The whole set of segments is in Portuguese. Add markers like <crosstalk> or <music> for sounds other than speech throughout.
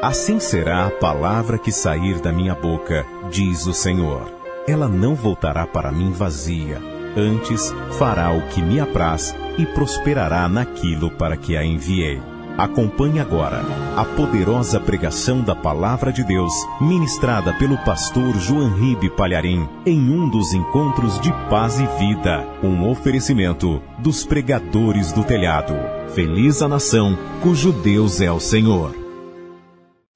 Assim será a palavra que sair da minha boca, diz o Senhor. Ela não voltará para mim vazia, antes fará o que me apraz e prosperará naquilo para que a enviei. Acompanhe agora a poderosa pregação da Palavra de Deus, ministrada pelo pastor João Ribe Palharim, em um dos encontros de paz e vida. Um oferecimento dos pregadores do telhado. Feliz a nação cujo Deus é o Senhor.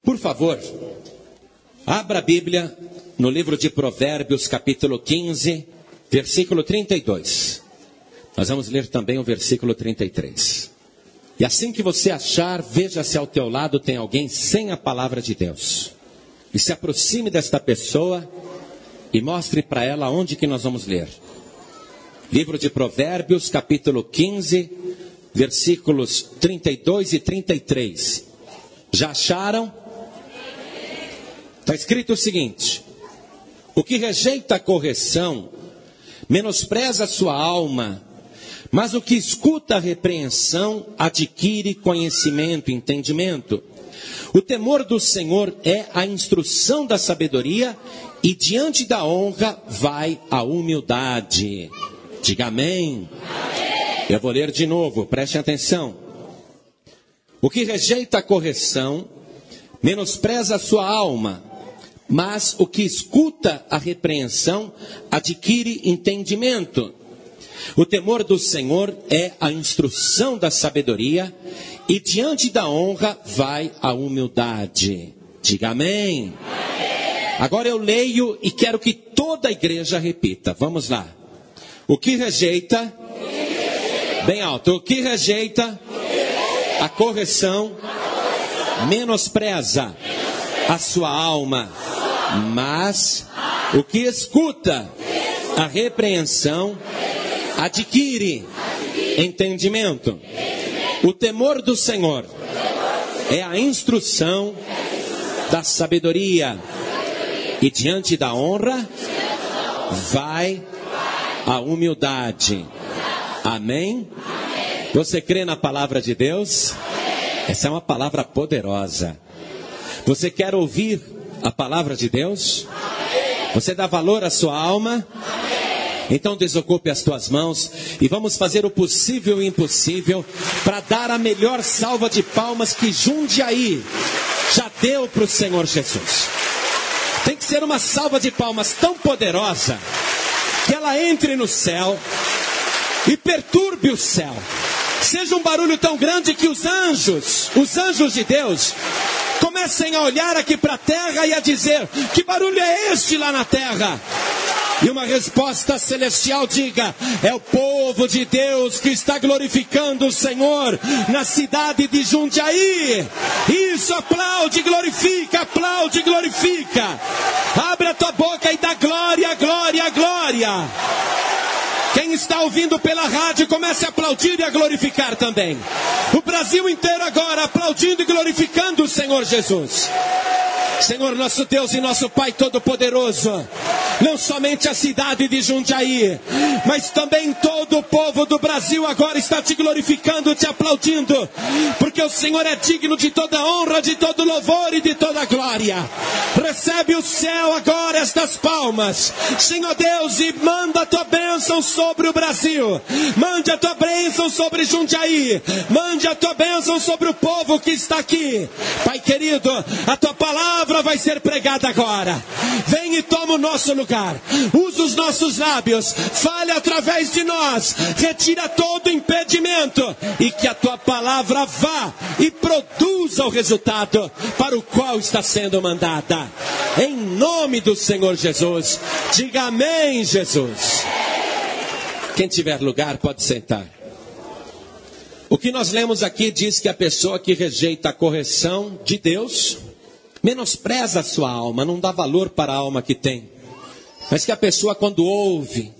Por favor, abra a Bíblia no livro de Provérbios, capítulo 15, versículo 32. Nós vamos ler também o versículo 33. E assim que você achar, veja se ao teu lado tem alguém sem a palavra de Deus. E se aproxime desta pessoa e mostre para ela onde que nós vamos ler. Livro de Provérbios, capítulo 15, versículos 32 e 33. Já acharam? Está escrito o seguinte: O que rejeita a correção, menospreza a sua alma, mas o que escuta a repreensão adquire conhecimento, entendimento. O temor do Senhor é a instrução da sabedoria, e diante da honra vai a humildade. Diga amém. amém. Eu vou ler de novo, preste atenção. O que rejeita a correção, menospreza a sua alma, mas o que escuta a repreensão adquire entendimento. O temor do Senhor é a instrução da sabedoria, e diante da honra vai a humildade. Diga amém. amém. Agora eu leio e quero que toda a igreja repita. Vamos lá. O que rejeita? Bem alto. O que rejeita? A correção menospreza a sua alma, mas o que escuta a repreensão adquire entendimento. O temor do Senhor é a instrução da sabedoria. E diante da honra vai a humildade. Amém? Você crê na palavra de Deus? Essa é uma palavra poderosa. Você quer ouvir a palavra de Deus? Você dá valor à sua alma? Então desocupe as tuas mãos e vamos fazer o possível e o impossível para dar a melhor salva de palmas que Jundiaí já deu para o Senhor Jesus. Tem que ser uma salva de palmas tão poderosa que ela entre no céu e perturbe o céu. Seja um barulho tão grande que os anjos, os anjos de Deus, comecem a olhar aqui para a terra e a dizer: que barulho é este lá na terra? E uma resposta celestial diga: é o povo de Deus que está glorificando o Senhor na cidade de Jundiaí. Isso, aplaude, glorifica, aplaude, glorifica. Abre a tua boca e dá glória, glória, glória. Está ouvindo pela rádio, comece a aplaudir e a glorificar também. O Brasil inteiro agora aplaudindo e glorificando o Senhor Jesus. Senhor nosso Deus e nosso Pai Todo-Poderoso, não somente a cidade de Jundiaí, mas também todo o povo do Brasil agora está te glorificando, te aplaudindo, porque o Senhor é digno de toda honra, de todo louvor e de toda glória. Recebe o céu agora estas palmas, Senhor Deus, e manda a tua bênção sobre o Brasil, mande a tua bênção sobre Jundiaí, mande a tua bênção sobre o povo que está aqui. Pai querido, a tua palavra palavra vai ser pregada agora. Vem e toma o nosso lugar. Usa os nossos lábios. Fale através de nós. Retira todo impedimento. E que a tua palavra vá e produza o resultado para o qual está sendo mandada. Em nome do Senhor Jesus. Diga amém, Jesus. Quem tiver lugar pode sentar. O que nós lemos aqui diz que a pessoa que rejeita a correção de Deus menospreza a sua alma, não dá valor para a alma que tem. Mas que a pessoa, quando ouve,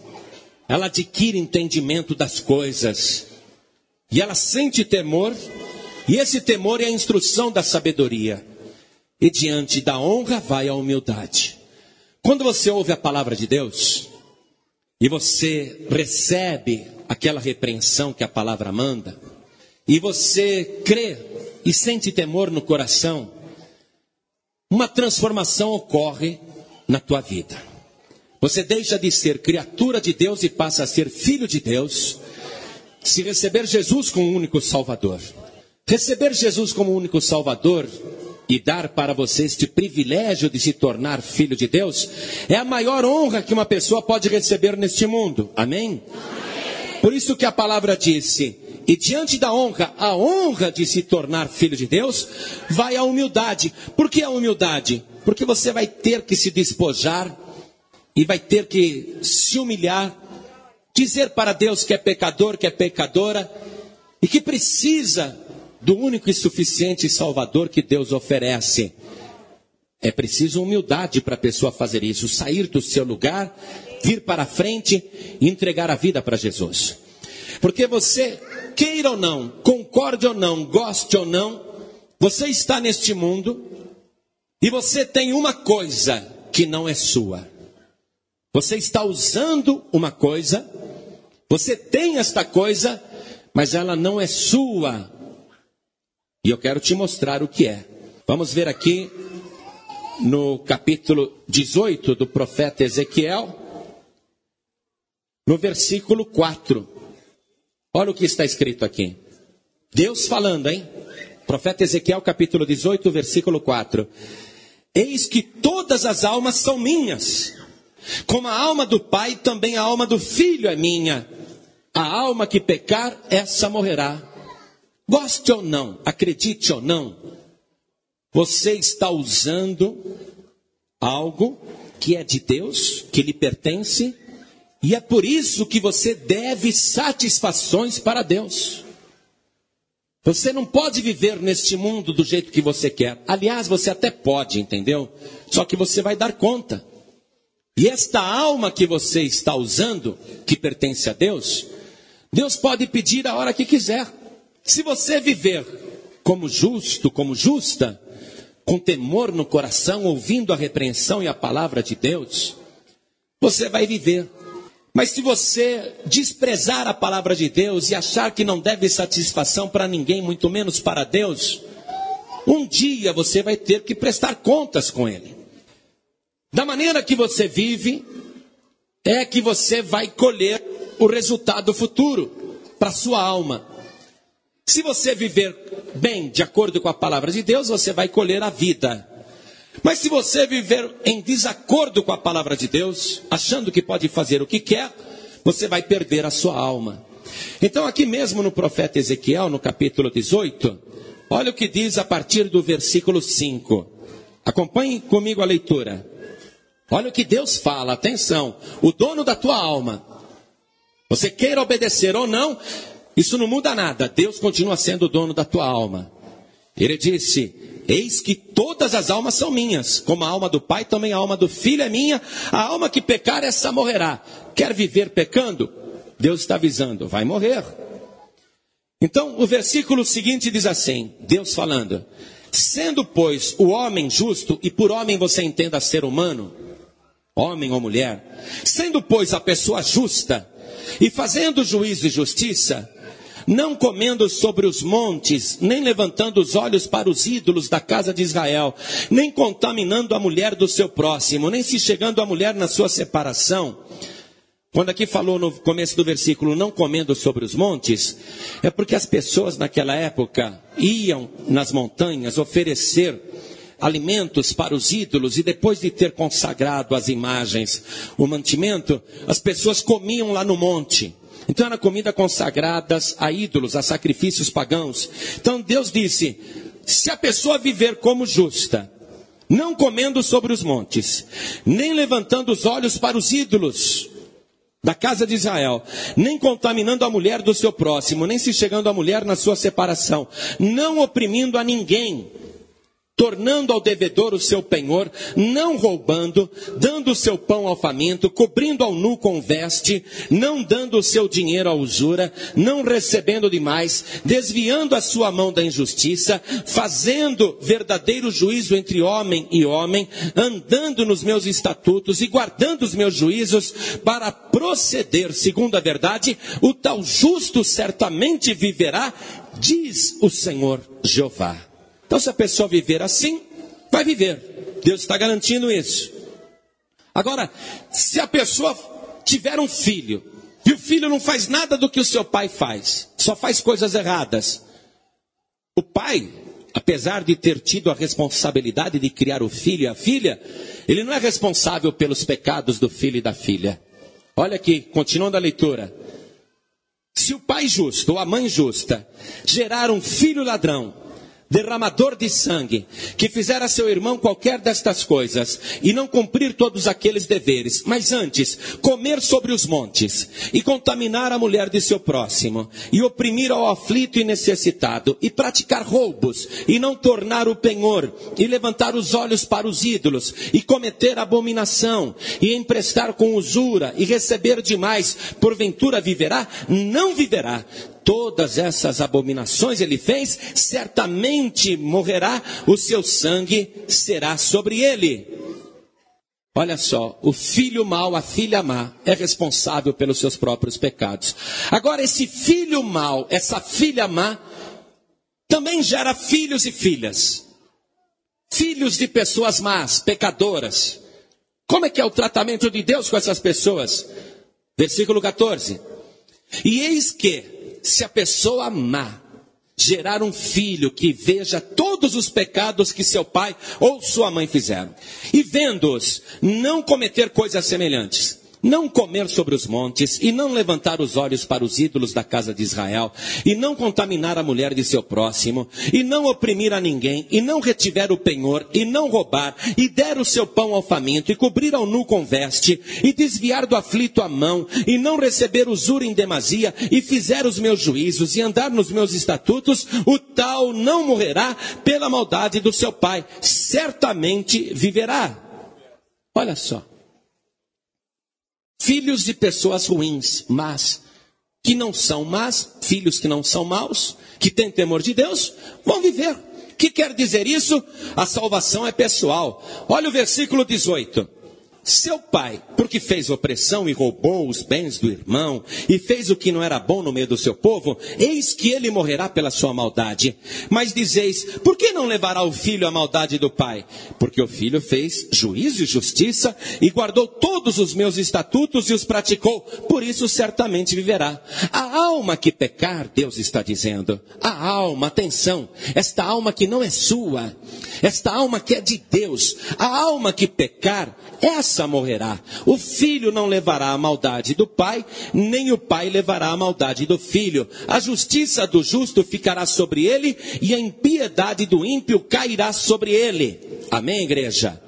ela adquire entendimento das coisas. E ela sente temor, e esse temor é a instrução da sabedoria. E diante da honra vai a humildade. Quando você ouve a palavra de Deus, e você recebe aquela repreensão que a palavra manda, e você crê e sente temor no coração, uma transformação ocorre na tua vida. Você deixa de ser criatura de Deus e passa a ser filho de Deus, se receber Jesus como único Salvador. Receber Jesus como único Salvador e dar para você este privilégio de se tornar filho de Deus é a maior honra que uma pessoa pode receber neste mundo. Amém? Amém. Por isso que a palavra disse: e diante da honra, a honra de se tornar filho de Deus, vai a humildade. Por que a humildade? Porque você vai ter que se despojar e vai ter que se humilhar, dizer para Deus que é pecador, que é pecadora e que precisa do único e suficiente Salvador que Deus oferece. É preciso humildade para a pessoa fazer isso, sair do seu lugar, vir para a frente e entregar a vida para Jesus. Porque você queira ou não, concorde ou não, goste ou não, você está neste mundo e você tem uma coisa que não é sua. Você está usando uma coisa, você tem esta coisa, mas ela não é sua. E eu quero te mostrar o que é. Vamos ver aqui no capítulo 18 do profeta Ezequiel, no versículo 4. Olha o que está escrito aqui. Deus falando, hein? Profeta Ezequiel, capítulo 18, versículo 4. Eis que todas as almas são minhas. Como a alma do pai, também a alma do filho é minha. A alma que pecar, essa morrerá. Goste ou não, acredite ou não, você está usando algo que é de Deus, que lhe pertence, e é por isso que você deve satisfações para Deus. Você não pode viver neste mundo do jeito que você quer. Aliás, você até pode, entendeu? Só que você vai dar conta. E esta alma que você está usando, que pertence a Deus, Deus pode pedir a hora que quiser. Se você viver como justo, como justa, com temor no coração, ouvindo a repreensão e a palavra de Deus, você vai viver. Mas se você desprezar a palavra de Deus e achar que não deve satisfação para ninguém, muito menos para Deus, um dia você vai ter que prestar contas com Ele. Da maneira que você vive, é que você vai colher o resultado futuro para sua alma. Se você viver bem, de acordo com a palavra de Deus, você vai colher a vida. Mas se você viver em desacordo com a palavra de Deus, achando que pode fazer o que quer, você vai perder a sua alma. Então, aqui mesmo no profeta Ezequiel, no capítulo 18, olha o que diz a partir do versículo 5. Acompanhe comigo a leitura. Olha o que Deus fala, atenção, o dono da tua alma. Você queira obedecer ou não, isso não muda nada. Deus continua sendo o dono da tua alma. Ele disse: Eis que todas as almas são minhas, como a alma do Pai, também a alma do Filho é minha. A alma que pecar, essa morrerá. Quer viver pecando? Deus está avisando, vai morrer. Então, o versículo seguinte diz assim: Deus falando: Sendo, pois, o homem justo, e por homem você entenda ser humano, homem ou mulher, sendo, pois, a pessoa justa, e fazendo juízo e justiça, não comendo sobre os montes, nem levantando os olhos para os ídolos da casa de Israel, nem contaminando a mulher do seu próximo, nem se chegando a mulher na sua separação. Quando aqui falou no começo do versículo, não comendo sobre os montes, é porque as pessoas naquela época iam nas montanhas oferecer alimentos para os ídolos e depois de ter consagrado as imagens, o mantimento, as pessoas comiam lá no monte. Então era comida consagradas a ídolos, a sacrifícios pagãos. Então Deus disse: se a pessoa viver como justa, não comendo sobre os montes, nem levantando os olhos para os ídolos da casa de Israel, nem contaminando a mulher do seu próximo, nem se chegando à mulher na sua separação, não oprimindo a ninguém, tornando ao devedor o seu penhor, não roubando, dando o seu pão ao faminto, cobrindo ao nu com veste, não dando o seu dinheiro à usura, não recebendo demais, desviando a sua mão da injustiça, fazendo verdadeiro juízo entre homem e homem, andando nos meus estatutos e guardando os meus juízos, para proceder segundo a verdade, o tal justo certamente viverá, diz o Senhor Jeová. Então, se a pessoa viver assim, vai viver. Deus está garantindo isso. Agora, se a pessoa tiver um filho, e o filho não faz nada do que o seu pai faz, só faz coisas erradas, o pai, apesar de ter tido a responsabilidade de criar o filho e a filha, ele não é responsável pelos pecados do filho e da filha. Olha aqui, continuando a leitura. Se o pai justo ou a mãe justa gerar um filho ladrão, derramador de sangue, que fizer a seu irmão qualquer destas coisas, e não cumprir todos aqueles deveres, mas antes comer sobre os montes, e contaminar a mulher de seu próximo, e oprimir ao aflito e necessitado, e praticar roubos, e não tornar o penhor, e levantar os olhos para os ídolos, e cometer abominação, e emprestar com usura, e receber demais, porventura viverá? Não viverá todas essas abominações ele fez, certamente morrerá, o seu sangue será sobre ele. Olha só, o filho mau, a filha má, é responsável pelos seus próprios pecados. Agora, esse filho mau, essa filha má, também gera filhos e filhas. Filhos de pessoas más, pecadoras. Como é que é o tratamento de Deus com essas pessoas? Versículo 14. E eis que, se a pessoa má gerar um filho que veja todos os pecados que seu pai ou sua mãe fizeram, e vendo-os não cometer coisas semelhantes, não comer sobre os montes, e não levantar os olhos para os ídolos da casa de Israel, e não contaminar a mulher de seu próximo, e não oprimir a ninguém, e não retiver o penhor, e não roubar, e der o seu pão ao faminto, e cobrir ao nu com veste, e desviar do aflito a mão, e não receber usura em demasia, e fizer os meus juízos, e andar nos meus estatutos, o tal não morrerá pela maldade do seu pai, certamente viverá. Olha só filhos de pessoas ruins, mas que não são más, filhos que não são maus, que têm temor de Deus, vão viver. O que quer dizer isso? A salvação é pessoal. Olha o versículo 18. Seu pai, porque fez opressão e roubou os bens do irmão, e fez o que não era bom no meio do seu povo, eis que ele morrerá pela sua maldade. Mas dizeis, por que não levará o filho a maldade do pai? Porque o filho fez juízo e justiça, e guardou todos os meus estatutos e os praticou, por isso certamente viverá. A alma que pecar, Deus está dizendo, a alma, atenção, esta alma que não é sua, esta alma que é de Deus, a alma que pecar, essa morrerá. O filho não levará a maldade do pai, nem o pai levará a maldade do filho. A justiça do justo ficará sobre ele, e a impiedade do ímpio cairá sobre ele. Amém, igreja?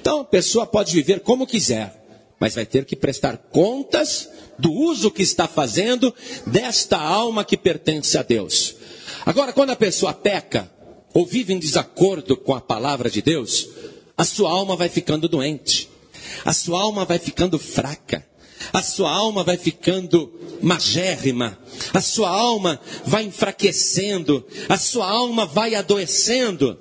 Então a pessoa pode viver como quiser, mas vai ter que prestar contas do uso que está fazendo desta alma que pertence a Deus. Agora, quando a pessoa peca, ou vive em desacordo com a palavra de Deus, a sua alma vai ficando doente, a sua alma vai ficando fraca, a sua alma vai ficando magérrima, a sua alma vai enfraquecendo, a sua alma vai adoecendo.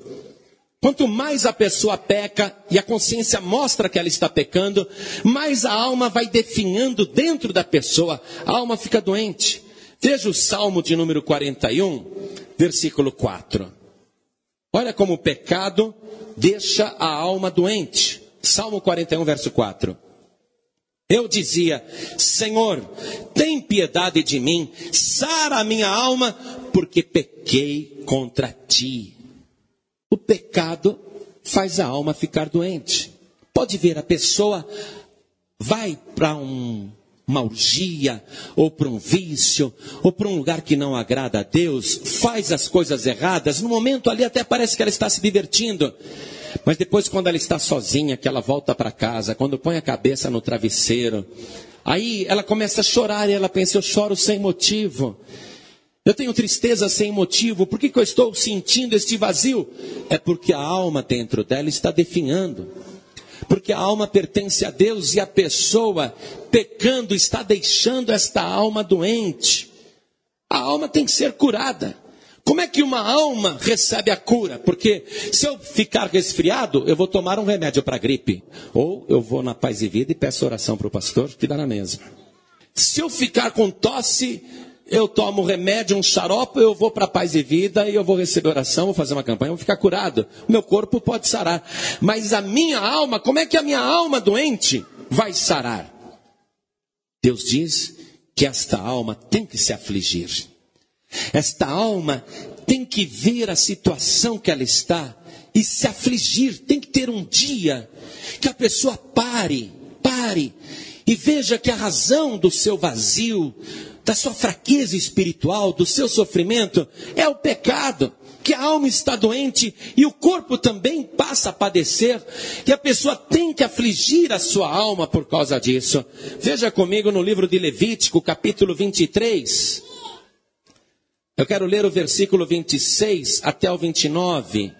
Quanto mais a pessoa peca e a consciência mostra que ela está pecando, mais a alma vai definhando dentro da pessoa, a alma fica doente. Veja o Salmo de número 41, versículo 4. Olha como o pecado deixa a alma doente. Salmo 41, verso 4. Eu dizia: Senhor, tem piedade de mim, sara a minha alma, porque pequei contra ti. O pecado faz a alma ficar doente. Pode ver, a pessoa vai para um, uma urgia, ou para um vício, ou para um lugar que não agrada a Deus, faz as coisas erradas, no momento ali até parece que ela está se divertindo. Mas depois, quando ela está sozinha, que ela volta para casa, quando põe a cabeça no travesseiro, aí ela começa a chorar e ela pensa: eu choro sem motivo. Eu tenho tristeza sem motivo. Por que, que eu estou sentindo este vazio? É porque a alma dentro dela está definhando. Porque a alma pertence a Deus e a pessoa pecando está deixando esta alma doente. A alma tem que ser curada. Como é que uma alma recebe a cura? Porque se eu ficar resfriado, eu vou tomar um remédio para gripe. Ou eu vou na paz e vida e peço oração para o pastor que dá na mesa. Se eu ficar com tosse, eu tomo remédio, um xarope, eu vou para paz e vida e eu vou receber oração, vou fazer uma campanha, vou ficar curado. Meu corpo pode sarar. Mas a minha alma, como é que a minha alma doente vai sarar? Deus diz que esta alma tem que se afligir. Esta alma tem que ver a situação que ela está e se afligir. Tem que ter um dia que a pessoa pare, pare e veja que a razão do seu vazio, da sua fraqueza espiritual, do seu sofrimento, é o pecado. Que a alma está doente e o corpo também passa a padecer, e a pessoa tem que afligir a sua alma por causa disso. Veja comigo no livro de Levítico, capítulo 23. Eu quero ler o versículo 26 até o 29.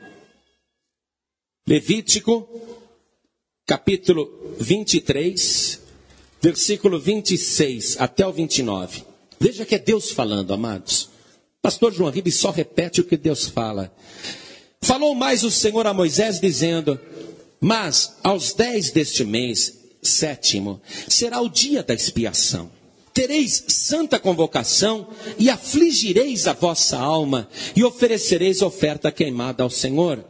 Levítico, capítulo 23, versículo 26 até o 29. Veja que é Deus falando, amados. Pastor João Ribes só repete o que Deus fala. Falou mais o Senhor a Moisés, dizendo: Mas aos dez deste mês, sétimo, será o dia da expiação. Tereis santa convocação e afligireis a vossa alma e oferecereis oferta queimada ao Senhor.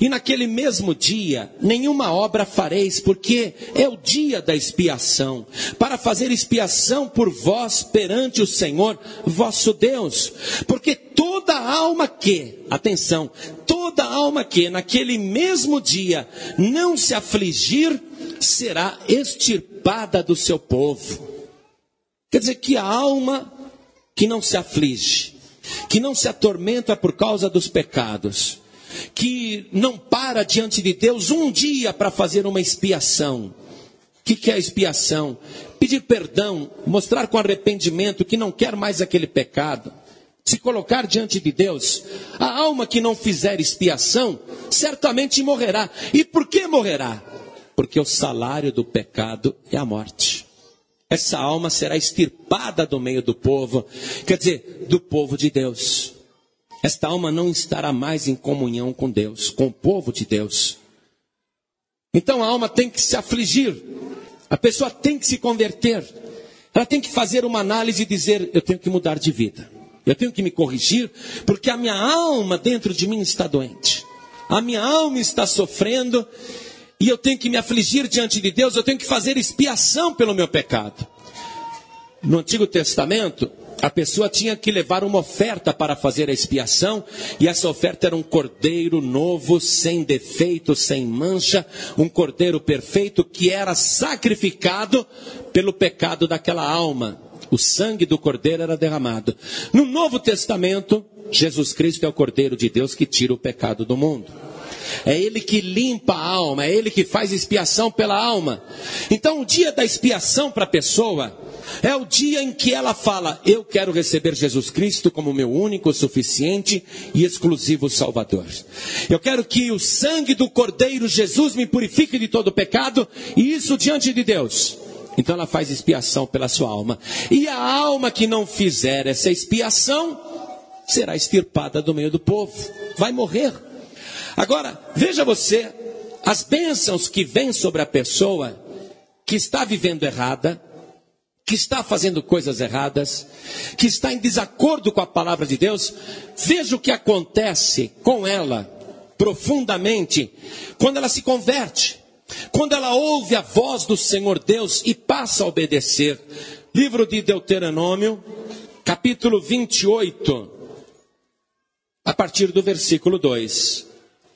E naquele mesmo dia, nenhuma obra fareis, porque é o dia da expiação, para fazer expiação por vós perante o Senhor, vosso Deus. Porque toda alma que, atenção, toda alma que naquele mesmo dia não se afligir, será extirpada do seu povo. Quer dizer que a alma que não se aflige, que não se atormenta por causa dos pecados, que não para diante de Deus um dia para fazer uma expiação. O que, que é expiação? Pedir perdão, mostrar com arrependimento que não quer mais aquele pecado, se colocar diante de Deus. A alma que não fizer expiação certamente morrerá. E por que morrerá? Porque o salário do pecado é a morte. Essa alma será extirpada do meio do povo, quer dizer, do povo de Deus. Esta alma não estará mais em comunhão com Deus, com o povo de Deus. Então a alma tem que se afligir, a pessoa tem que se converter, ela tem que fazer uma análise e dizer: eu tenho que mudar de vida, eu tenho que me corrigir, porque a minha alma dentro de mim está doente, a minha alma está sofrendo, e eu tenho que me afligir diante de Deus, eu tenho que fazer expiação pelo meu pecado. No Antigo Testamento, a pessoa tinha que levar uma oferta para fazer a expiação, e essa oferta era um cordeiro novo, sem defeito, sem mancha, um cordeiro perfeito que era sacrificado pelo pecado daquela alma. O sangue do cordeiro era derramado. No Novo Testamento, Jesus Cristo é o cordeiro de Deus que tira o pecado do mundo. É Ele que limpa a alma, é Ele que faz expiação pela alma. Então, o dia da expiação para a pessoa é o dia em que ela fala: Eu quero receber Jesus Cristo como meu único, suficiente e exclusivo Salvador. Eu quero que o sangue do Cordeiro Jesus me purifique de todo pecado, e isso diante de Deus. Então ela faz expiação pela sua alma. E a alma que não fizer essa expiação será extirpada do meio do povo, vai morrer. Agora, veja você, as bênçãos que vêm sobre a pessoa que está vivendo errada, que está fazendo coisas erradas, que está em desacordo com a palavra de Deus, veja o que acontece com ela profundamente quando ela se converte, quando ela ouve a voz do Senhor Deus e passa a obedecer. Livro de Deuteronômio, capítulo 28, a partir do versículo 2.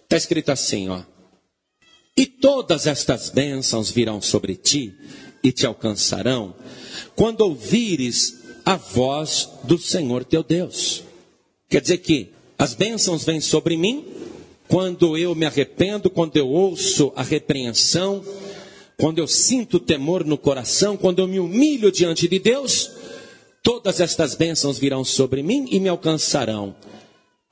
Está escrito assim, ó. E todas estas bênçãos virão sobre ti e te alcançarão quando ouvires a voz do Senhor teu Deus. Quer dizer que as bênçãos vêm sobre mim quando eu me arrependo, quando eu ouço a repreensão, quando eu sinto temor no coração, quando eu me humilho diante de Deus, todas estas bênçãos virão sobre mim e me alcançarão.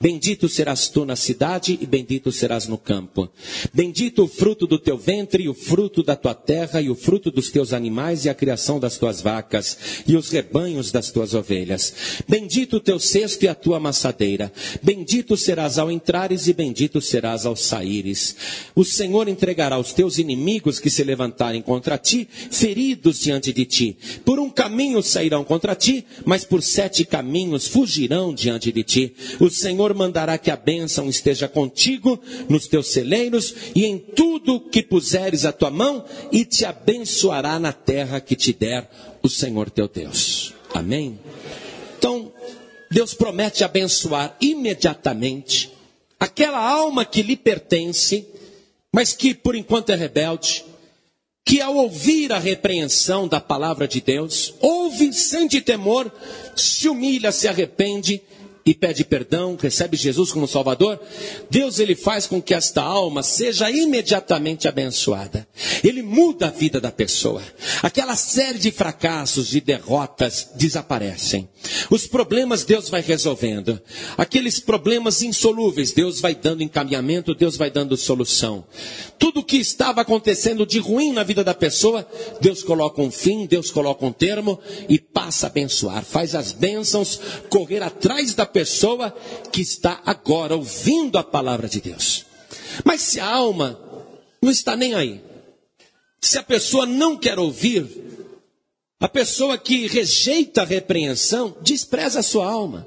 Bendito serás tu na cidade e bendito serás no campo. Bendito o fruto do teu ventre e o fruto da tua terra e o fruto dos teus animais e a criação das tuas vacas e os rebanhos das tuas ovelhas. Bendito o teu cesto e a tua amassadeira. Bendito serás ao entrares e bendito serás ao saíres. O Senhor entregará os teus inimigos que se levantarem contra ti, feridos diante de ti. Por um caminho sairão contra ti, mas por sete caminhos fugirão diante de ti. O Senhor Senhor mandará que a bênção esteja contigo nos teus celeiros e em tudo que puseres a tua mão e te abençoará na terra que te der o Senhor teu Deus. Amém? Então, Deus promete abençoar imediatamente aquela alma que lhe pertence, mas que por enquanto é rebelde, que ao ouvir a repreensão da palavra de Deus, ouve, sente temor, se humilha, se arrepende e pede perdão, recebe Jesus como Salvador, Deus ele faz com que esta alma seja imediatamente abençoada. Ele muda a vida da pessoa. Aquela série de fracassos, de derrotas desaparecem. Os problemas Deus vai resolvendo. Aqueles problemas insolúveis, Deus vai dando encaminhamento, Deus vai dando solução. Tudo que estava acontecendo de ruim na vida da pessoa, Deus coloca um fim, Deus coloca um termo e passa a abençoar. Faz as bênçãos correr atrás da pessoa que está agora ouvindo a palavra de Deus. Mas se a alma não está nem aí, se a pessoa não quer ouvir, a pessoa que rejeita a repreensão despreza a sua alma.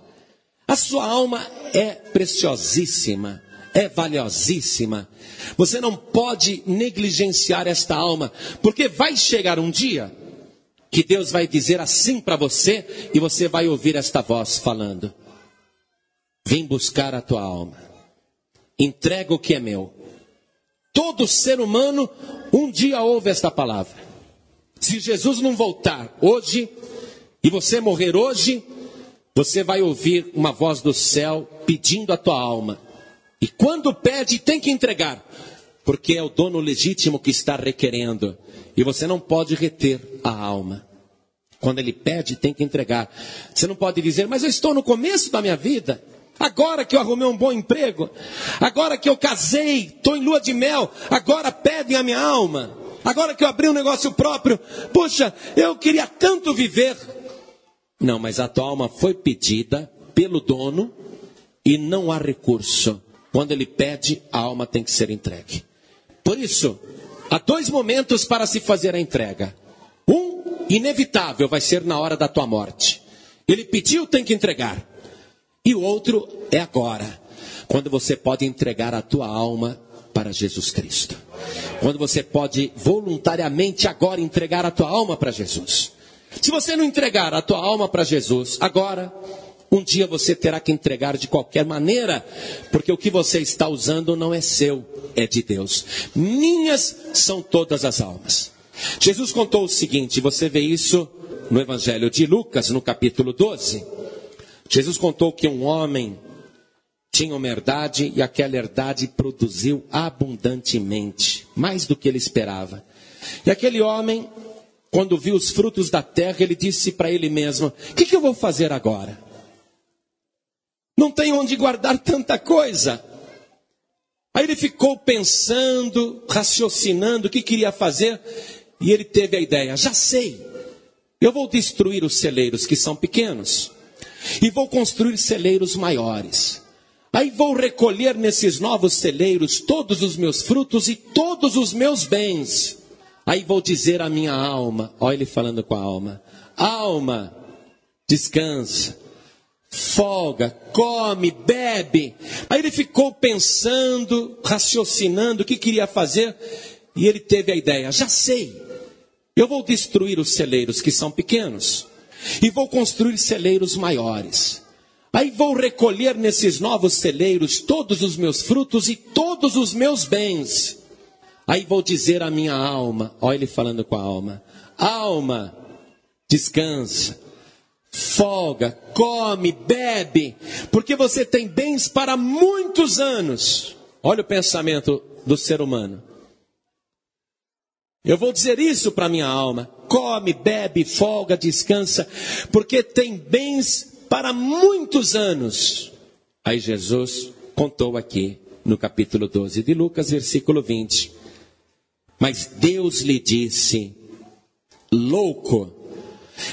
A sua alma é preciosíssima, é valiosíssima. Você não pode negligenciar esta alma, porque vai chegar um dia que Deus vai dizer assim para você e você vai ouvir esta voz falando: Vim buscar a tua alma. Entrega o que é meu. Todo ser humano um dia ouve esta palavra. Se Jesus não voltar hoje e você morrer hoje, você vai ouvir uma voz do céu pedindo a tua alma. E quando pede, tem que entregar, porque é o dono legítimo que está requerendo. E você não pode reter a alma. Quando ele pede, tem que entregar. Você não pode dizer, mas eu estou no começo da minha vida. Agora que eu arrumei um bom emprego, agora que eu casei, estou em lua de mel, agora pedem a minha alma. Agora que eu abri um negócio próprio, puxa, eu queria tanto viver. Não, mas a tua alma foi pedida pelo dono e não há recurso. Quando ele pede, a alma tem que ser entregue. Por isso, há dois momentos para se fazer a entrega. Um, inevitável, vai ser na hora da tua morte. Ele pediu, tem que entregar. E o outro é agora, quando você pode entregar a tua alma para Jesus Cristo. Quando você pode voluntariamente agora entregar a tua alma para Jesus. Se você não entregar a tua alma para Jesus agora, um dia você terá que entregar de qualquer maneira, porque o que você está usando não é seu, é de Deus. Minhas são todas as almas. Jesus contou o seguinte, você vê isso no Evangelho de Lucas, no capítulo 12. Jesus contou que um homem tinha uma herdade e aquela herdade produziu abundantemente, mais do que ele esperava. E aquele homem, quando viu os frutos da terra, ele disse para ele mesmo: O que, que eu vou fazer agora? Não tem onde guardar tanta coisa. Aí ele ficou pensando, raciocinando o que queria fazer, e ele teve a ideia: já sei, eu vou destruir os celeiros que são pequenos e vou construir celeiros maiores. Aí vou recolher nesses novos celeiros todos os meus frutos e todos os meus bens. Aí vou dizer à minha alma, olha ele falando com a alma: alma, descansa, folga, come, bebe. Aí ele ficou pensando, raciocinando o que queria fazer, e ele teve a ideia: já sei, eu vou destruir os celeiros que são pequenos e vou construir celeiros maiores. Aí vou recolher nesses novos celeiros todos os meus frutos e todos os meus bens. Aí vou dizer à minha alma, olha ele falando com a alma: alma, descansa, folga, come, bebe, porque você tem bens para muitos anos. Olha o pensamento do ser humano. Eu vou dizer isso para minha alma: come, bebe, folga, descansa, porque tem bens para muitos anos. Aí Jesus contou aqui no capítulo 12 de Lucas, versículo 20. Mas Deus lhe disse: Louco,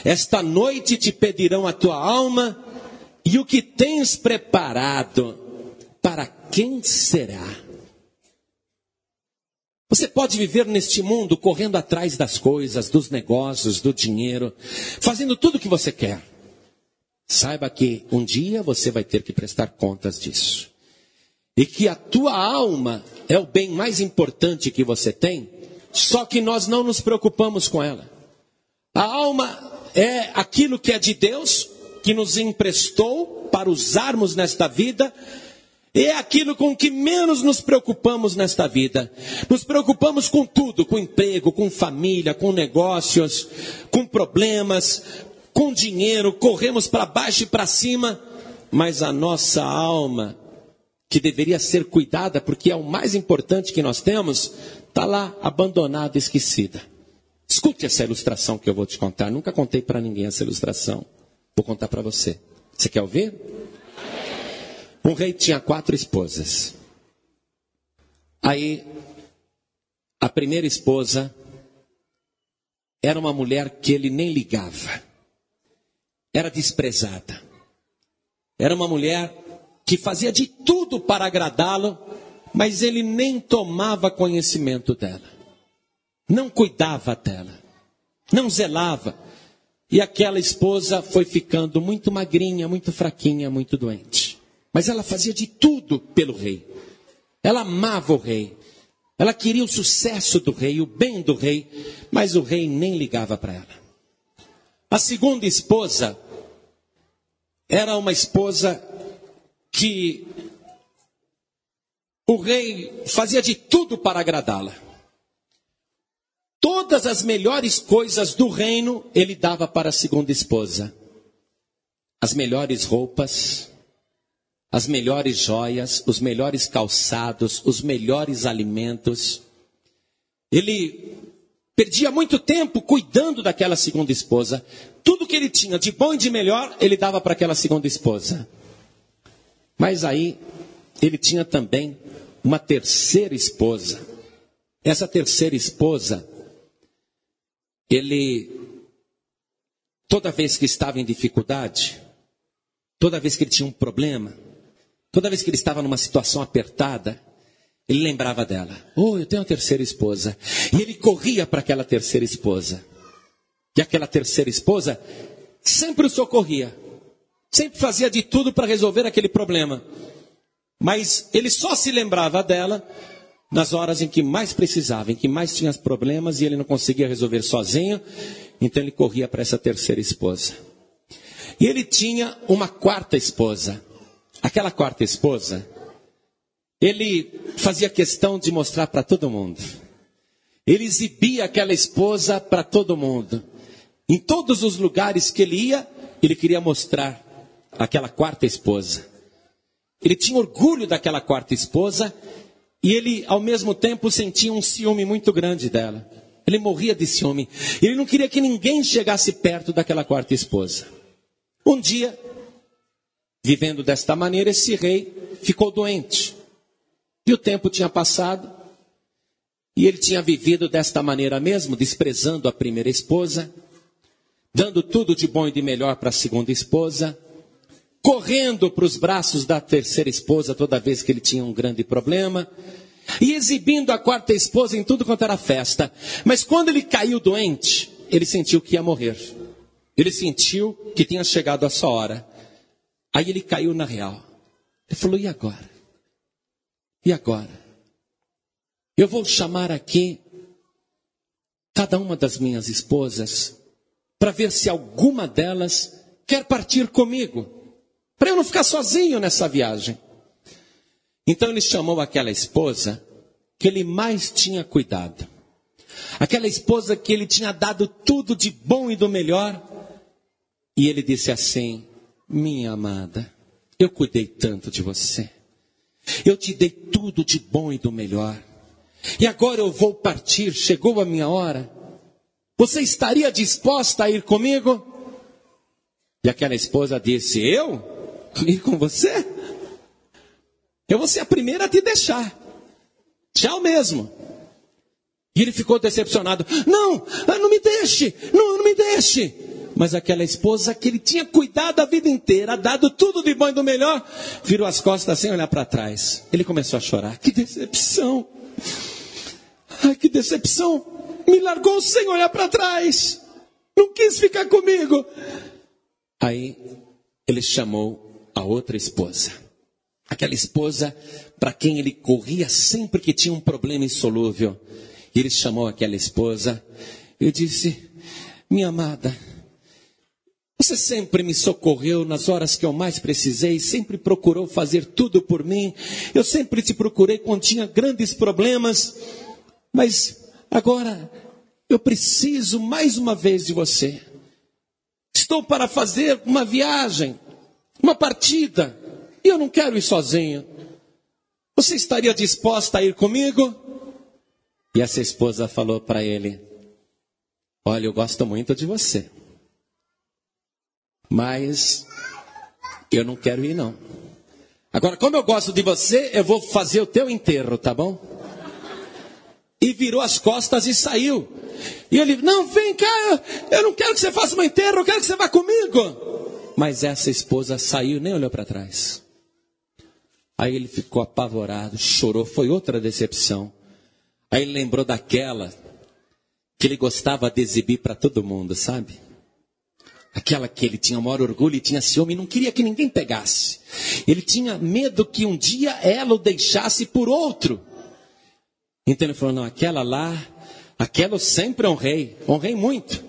esta noite te pedirão a tua alma, e o que tens preparado, para quem será? Você pode viver neste mundo correndo atrás das coisas, dos negócios, do dinheiro, fazendo tudo o que você quer. Saiba que um dia você vai ter que prestar contas disso. E que a tua alma é o bem mais importante que você tem, só que nós não nos preocupamos com ela. A alma é aquilo que é de Deus, que nos emprestou para usarmos nesta vida, é aquilo com que menos nos preocupamos nesta vida. Nos preocupamos com tudo, com emprego, com família, com negócios, com problemas, com dinheiro, corremos para baixo e para cima, mas a nossa alma, que deveria ser cuidada, porque é o mais importante que nós temos, está lá abandonada, esquecida. Escute essa ilustração que eu vou te contar. Nunca contei para ninguém essa ilustração. Vou contar para você. Você quer ouvir? Um rei tinha quatro esposas. Aí, a primeira esposa era uma mulher que ele nem ligava. Era desprezada. Era uma mulher que fazia de tudo para agradá-lo, mas ele nem tomava conhecimento dela. Não cuidava dela. Não zelava. E aquela esposa foi ficando muito magrinha, muito fraquinha, muito doente. Mas ela fazia de tudo pelo rei. Ela amava o rei. Ela queria o sucesso do rei, o bem do rei, mas o rei nem ligava para ela. A segunda esposa era uma esposa que o rei fazia de tudo para agradá-la. Todas as melhores coisas do reino ele dava para a segunda esposa. As melhores roupas, as melhores joias, os melhores calçados, os melhores alimentos. Ele perdia muito tempo cuidando daquela segunda esposa. Tudo que ele tinha de bom e de melhor, ele dava para aquela segunda esposa. Mas aí, ele tinha também uma terceira esposa. Essa terceira esposa, ele, toda vez que estava em dificuldade, toda vez que ele tinha um problema, Toda vez que ele estava numa situação apertada, ele lembrava dela. Oh, eu tenho uma terceira esposa. E ele corria para aquela terceira esposa. E aquela terceira esposa sempre o socorria. Sempre fazia de tudo para resolver aquele problema. Mas ele só se lembrava dela nas horas em que mais precisava, em que mais tinha problemas e ele não conseguia resolver sozinho. Então ele corria para essa terceira esposa. E ele tinha uma quarta esposa. Aquela quarta esposa, ele fazia questão de mostrar para todo mundo. Ele exibia aquela esposa para todo mundo. Em todos os lugares que ele ia, ele queria mostrar aquela quarta esposa. Ele tinha orgulho daquela quarta esposa e ele, ao mesmo tempo, sentia um ciúme muito grande dela. Ele morria de ciúme. Ele não queria que ninguém chegasse perto daquela quarta esposa. Um dia, Vivendo desta maneira, esse rei ficou doente. E o tempo tinha passado, e ele tinha vivido desta maneira mesmo, desprezando a primeira esposa, dando tudo de bom e de melhor para a segunda esposa, correndo para os braços da terceira esposa toda vez que ele tinha um grande problema, e exibindo a quarta esposa em tudo quanto era festa. Mas quando ele caiu doente, ele sentiu que ia morrer. Ele sentiu que tinha chegado a sua hora. Aí ele caiu na real. Ele falou: e agora? E agora? Eu vou chamar aqui cada uma das minhas esposas para ver se alguma delas quer partir comigo, para eu não ficar sozinho nessa viagem. Então ele chamou aquela esposa que ele mais tinha cuidado, aquela esposa que ele tinha dado tudo de bom e do melhor, e ele disse assim: minha amada, eu cuidei tanto de você. Eu te dei tudo de bom e do melhor. E agora eu vou partir, chegou a minha hora. Você estaria disposta a ir comigo? E aquela esposa disse: Eu? Ir com você? Eu vou ser a primeira a te deixar. Tchau mesmo. E ele ficou decepcionado. Não, não me deixe, não, não me deixe. Mas aquela esposa que ele tinha cuidado a vida inteira, dado tudo de bom e do melhor, virou as costas sem olhar para trás. Ele começou a chorar. Que decepção! Ai, que decepção! Me largou sem olhar para trás. Não quis ficar comigo. Aí ele chamou a outra esposa. Aquela esposa para quem ele corria sempre que tinha um problema insolúvel. E ele chamou aquela esposa e disse: Minha amada, você sempre me socorreu nas horas que eu mais precisei, sempre procurou fazer tudo por mim. Eu sempre te procurei quando tinha grandes problemas, mas agora eu preciso mais uma vez de você. Estou para fazer uma viagem, uma partida, e eu não quero ir sozinho. Você estaria disposta a ir comigo? E essa esposa falou para ele: Olha, eu gosto muito de você. Mas eu não quero ir, não. Agora, como eu gosto de você, eu vou fazer o teu enterro, tá bom? E virou as costas e saiu. E ele, não, vem cá, eu não quero que você faça um enterro, eu quero que você vá comigo. Mas essa esposa saiu, nem olhou para trás. Aí ele ficou apavorado, chorou, foi outra decepção. Aí ele lembrou daquela que ele gostava de exibir para todo mundo, sabe? Aquela que ele tinha maior orgulho e tinha ciúme e não queria que ninguém pegasse. Ele tinha medo que um dia ela o deixasse por outro. Então ele falou: não, aquela lá, aquela eu sempre honrei, honrei muito.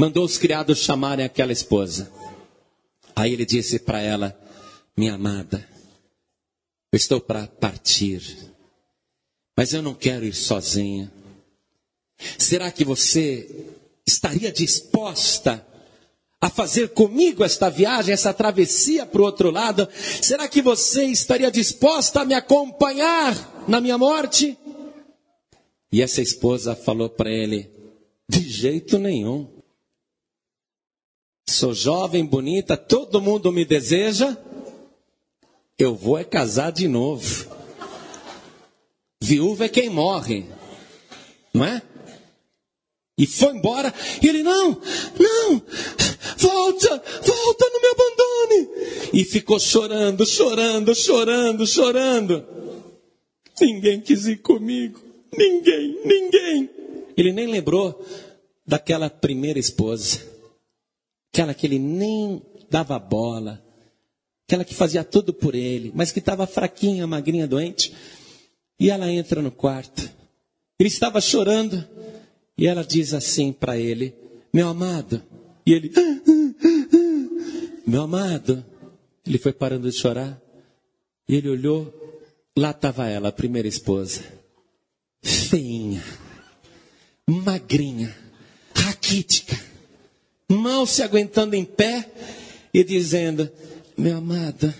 Mandou os criados chamarem aquela esposa. Aí ele disse para ela: minha amada, eu estou para partir, mas eu não quero ir sozinha. Será que você estaria disposta a fazer comigo esta viagem, essa travessia para o outro lado? Será que você estaria disposta a me acompanhar na minha morte? E essa esposa falou para ele: de jeito nenhum. Sou jovem, bonita, todo mundo me deseja. Eu vou é casar de novo. Viúva é quem morre, não é? E foi embora. E ele, não, não, volta, volta, não me abandone. E ficou chorando, chorando, chorando, chorando. Ninguém quis ir comigo. Ninguém, ninguém. Ele nem lembrou daquela primeira esposa. Aquela que ele nem dava bola. Aquela que fazia tudo por ele, mas que estava fraquinha, magrinha, doente. E ela entra no quarto. Ele estava chorando. E ela diz assim para ele: Meu amado. E ele: Meu amado. Ele foi parando de chorar. E ele olhou. Lá estava ela, a primeira esposa. Feinha. Magrinha. Raquítica. Mal se aguentando em pé. E dizendo: Meu amado.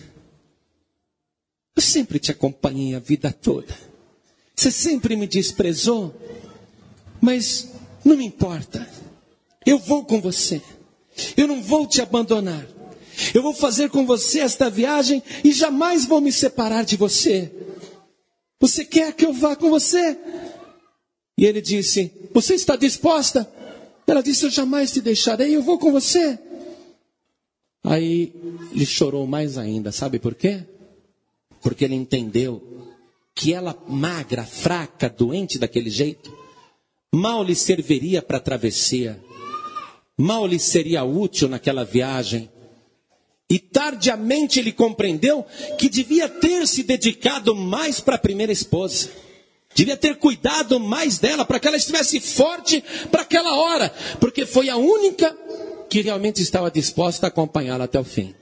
Eu sempre te acompanhei a vida toda. Você sempre me desprezou. Mas não me importa. Eu vou com você. Eu não vou te abandonar. Eu vou fazer com você esta viagem e jamais vou me separar de você. Você quer que eu vá com você? E ele disse: Você está disposta? Ela disse: Eu jamais te deixarei, eu vou com você. Aí ele chorou mais ainda, sabe por quê? Porque ele entendeu que ela, magra, fraca, doente daquele jeito, mal lhe serviria para a travessia, mal lhe seria útil naquela viagem. E tardiamente ele compreendeu que devia ter se dedicado mais para a primeira esposa. Devia ter cuidado mais dela para que ela estivesse forte para aquela hora, porque foi a única que realmente estava disposta a acompanhá-la até o fim.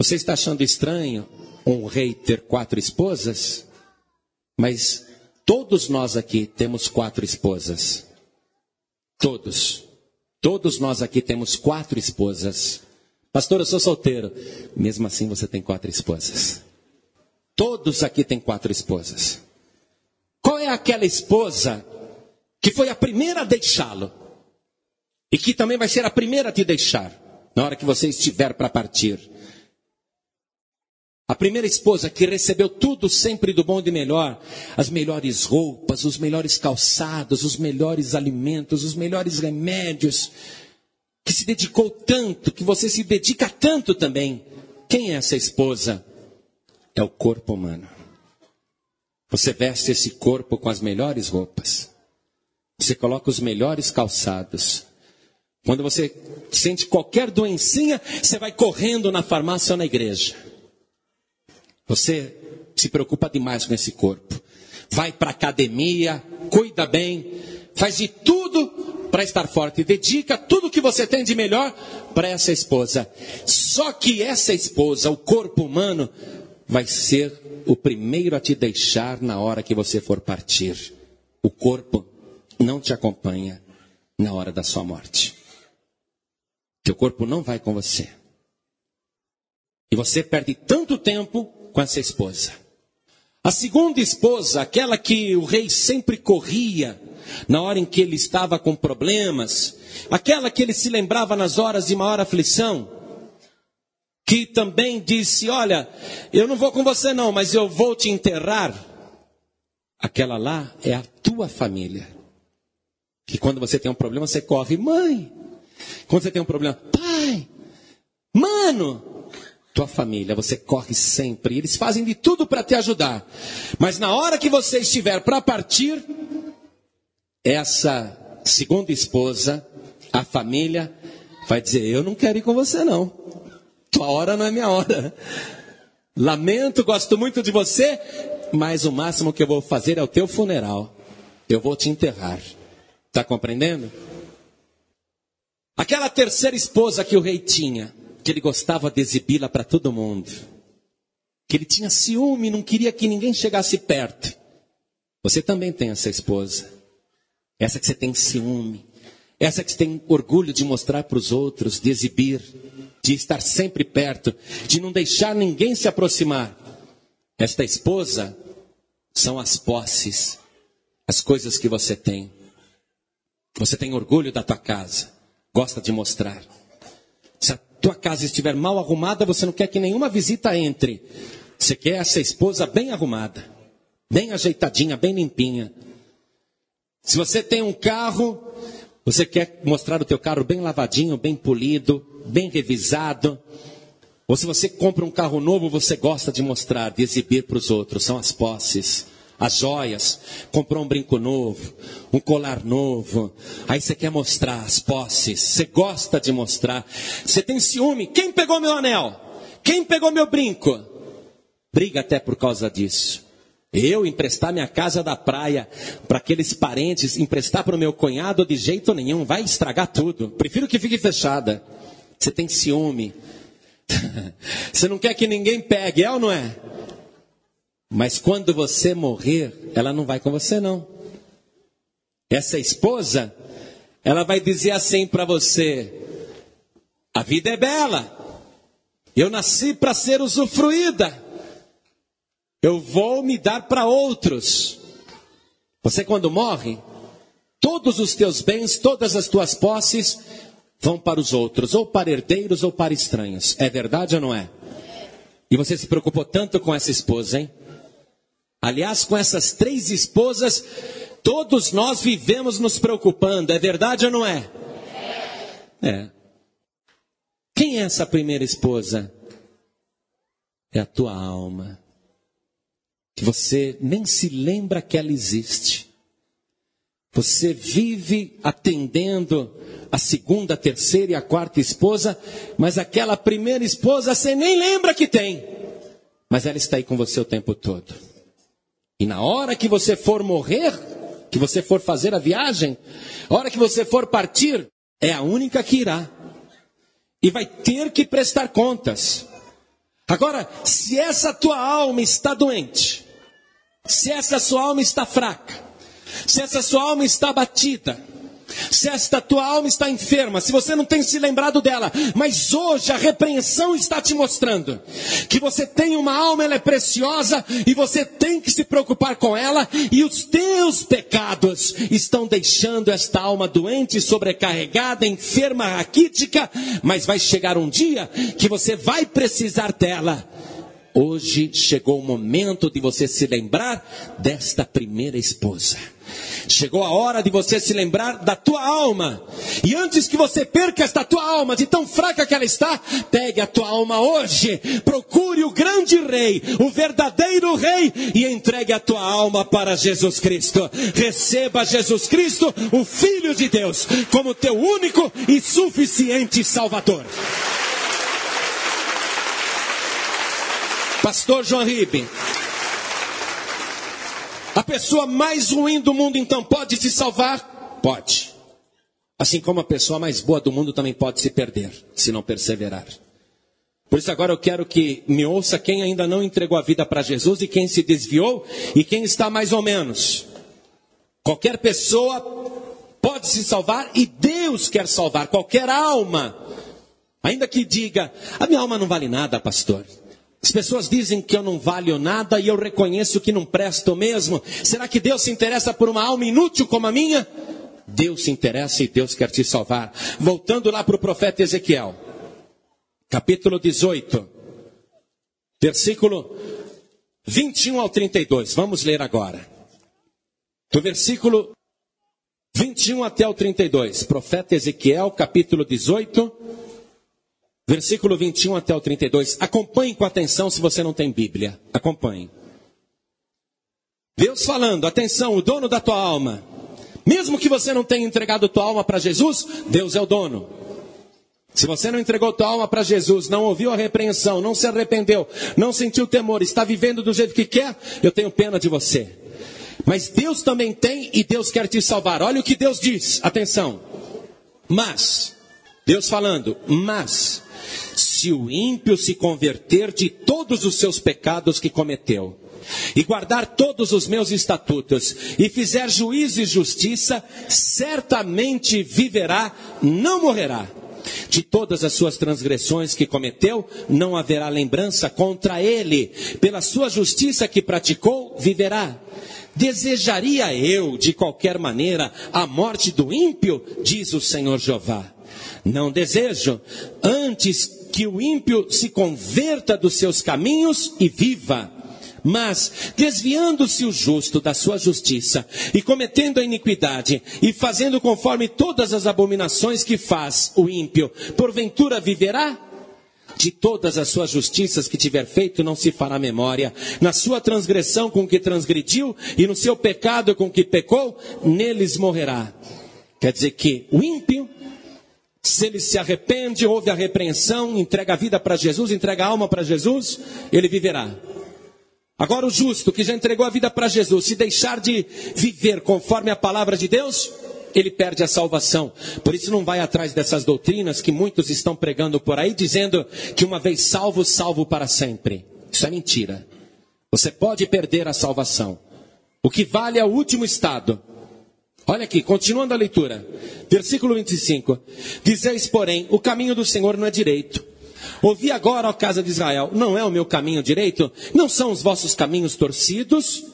Você está achando estranho um rei ter quatro esposas? Mas Todos nós aqui temos quatro esposas. Todos. Todos nós aqui temos quatro esposas. Pastor, eu sou solteiro. Mesmo assim você tem quatro esposas. Todos aqui têm quatro esposas. Qual é aquela esposa que foi a primeira a deixá-lo? E que também vai ser a primeira a te deixar na hora que você estiver para partir? A primeira esposa que recebeu tudo sempre do bom e do melhor, as melhores roupas, os melhores calçados, os melhores alimentos, os melhores remédios, que se dedicou tanto, que você se dedica tanto também. Quem é essa esposa? É o corpo humano. Você veste esse corpo com as melhores roupas. Você coloca os melhores calçados. Quando você sente qualquer doencinha, você vai correndo na farmácia ou na igreja. Você se preocupa demais com esse corpo. Vai para academia, cuida bem, faz de tudo para estar forte. Dedica tudo que você tem de melhor para essa esposa. Só que essa esposa, o corpo humano, vai ser o primeiro a te deixar na hora que você for partir. O corpo não te acompanha na hora da sua morte. Teu corpo não vai com você. E você perde tanto tempo com essa esposa. A segunda esposa, aquela que o rei sempre corria na hora em que ele estava com problemas, aquela que ele se lembrava nas horas de maior aflição, que também disse: Olha, eu não vou com você não, mas eu vou te enterrar. Aquela lá é a tua família. Que quando você tem um problema, você corre, mãe. Quando você tem um problema, pai, mano, tua família, você corre sempre. Eles fazem de tudo para te ajudar. Mas na hora que você estiver para partir, essa segunda esposa, a família, vai dizer: Eu não quero ir com você, não. Tua hora não é minha hora. Lamento, gosto muito de você, mas o máximo que eu vou fazer é o teu funeral. Eu vou te enterrar. Está compreendendo? Aquela terceira esposa que o rei tinha que ele gostava de exibi-la para todo mundo, que ele tinha ciúme, não queria que ninguém chegasse perto. Você também tem essa esposa, essa que você tem ciúme, essa que você tem orgulho de mostrar para os outros, de exibir, de estar sempre perto, de não deixar ninguém se aproximar. Esta esposa são as posses, as coisas que você tem. Você tem orgulho da tua casa, gosta de mostrar tua casa estiver mal arrumada, você não quer que nenhuma visita entre. Você quer essa esposa bem arrumada, bem ajeitadinha, bem limpinha. Se você tem um carro, você quer mostrar o teu carro bem lavadinho, bem polido, bem revisado. Ou se você compra um carro novo, você gosta de mostrar, de exibir para os outros. São as posses as joias, comprou um brinco novo, um colar novo, aí você quer mostrar as posses, você gosta de mostrar, você tem ciúme, quem pegou meu anel? Quem pegou meu brinco? Briga até por causa disso. Eu emprestar minha casa da praia para aqueles parentes, emprestar para o meu cunhado de jeito nenhum, vai estragar tudo. Prefiro que fique fechada. Você tem ciúme. <laughs> Você não quer que ninguém pegue, é ou não é? Mas quando você morrer, ela não vai com você, não. Essa esposa, ela vai dizer assim para você: a vida é bela, eu nasci para ser usufruída, eu vou me dar para outros. Você, quando morre, todos os teus bens, todas as tuas posses vão para os outros, ou para herdeiros ou para estranhos. É verdade ou não é? E você se preocupou tanto com essa esposa, hein? Aliás, com essas três esposas, todos nós vivemos nos preocupando, é verdade ou não é? É. Quem é essa primeira esposa? É a tua alma. Que você nem se lembra que ela existe. Você vive atendendo a segunda, a terceira e a quarta esposa, mas aquela primeira esposa você nem lembra que tem. Mas ela está aí com você o tempo todo. E na hora que você for morrer, que você for fazer a viagem, a hora que você for partir, é a única que irá. E vai ter que prestar contas. Agora, se essa tua alma está doente, se essa sua alma está fraca, se essa sua alma está batida, se esta tua alma está enferma, se você não tem se lembrado dela, mas hoje a repreensão está te mostrando que você tem uma alma, ela é preciosa e você tem que se preocupar com ela e os teus pecados estão deixando esta alma doente, sobrecarregada, enferma, raquítica, mas vai chegar um dia que você vai precisar dela Hoje chegou o momento de você se lembrar desta primeira esposa. Chegou a hora de você se lembrar da tua alma. E antes que você perca esta tua alma, de tão fraca que ela está, pegue a tua alma hoje, procure o grande rei, o verdadeiro rei, e entregue a tua alma para Jesus Cristo. Receba Jesus Cristo, o Filho de Deus, como teu único e suficiente Salvador. Pastor João Ribe, a pessoa mais ruim do mundo então pode se salvar? Pode. Assim como a pessoa mais boa do mundo também pode se perder, se não perseverar. Por isso agora eu quero que me ouça quem ainda não entregou a vida para Jesus e quem se desviou e quem está mais ou menos. Qualquer pessoa pode se salvar e Deus quer salvar qualquer alma. Ainda que diga, a minha alma não vale nada, pastor. As pessoas dizem que eu não valho nada e eu reconheço que não presto mesmo. Será que Deus se interessa por uma alma inútil como a minha? Deus se interessa e Deus quer te salvar. Voltando lá para o profeta Ezequiel, capítulo 18, versículo 21 ao 32. Vamos ler agora. Do versículo 21 até o 32. Profeta Ezequiel, capítulo 18 versículo 21 até o 32. Acompanhe com atenção se você não tem Bíblia. Acompanhe. Deus falando, atenção, o dono da tua alma. Mesmo que você não tenha entregado tua alma para Jesus, Deus é o dono. Se você não entregou tua alma para Jesus, não ouviu a repreensão, não se arrependeu, não sentiu temor, está vivendo do jeito que quer, eu tenho pena de você. Mas Deus também tem e Deus quer te salvar. Olha o que Deus diz, atenção. Mas, Deus falando, mas, se o ímpio se converter de todos os seus pecados que cometeu, e guardar todos os meus estatutos, e fizer juízo e justiça, certamente viverá, não morrerá. De todas as suas transgressões que cometeu, não haverá lembrança contra ele. Pela sua justiça que praticou, viverá. Desejaria eu, de qualquer maneira, a morte do ímpio, diz o Senhor Jeová. Não desejo, antes que o ímpio se converta dos seus caminhos e viva. Mas, desviando-se o justo da sua justiça, e cometendo a iniquidade, e fazendo conforme todas as abominações que faz o ímpio, porventura viverá? De todas as suas justiças que tiver feito, não se fará memória. Na sua transgressão com que transgrediu, e no seu pecado com que pecou, neles morrerá. Quer dizer que o ímpio se ele se arrepende, ouve a repreensão, entrega a vida para Jesus, entrega a alma para Jesus, ele viverá. Agora, o justo que já entregou a vida para Jesus, se deixar de viver conforme a palavra de Deus, ele perde a salvação. Por isso, não vai atrás dessas doutrinas que muitos estão pregando por aí, dizendo que uma vez salvo, salvo para sempre. Isso é mentira. Você pode perder a salvação. O que vale é o último estado. Olha aqui, continuando a leitura. Versículo 25. Dizeis, porém, o caminho do Senhor não é direito. Ouvi agora, ó casa de Israel, não é o meu caminho direito? Não são os vossos caminhos torcidos?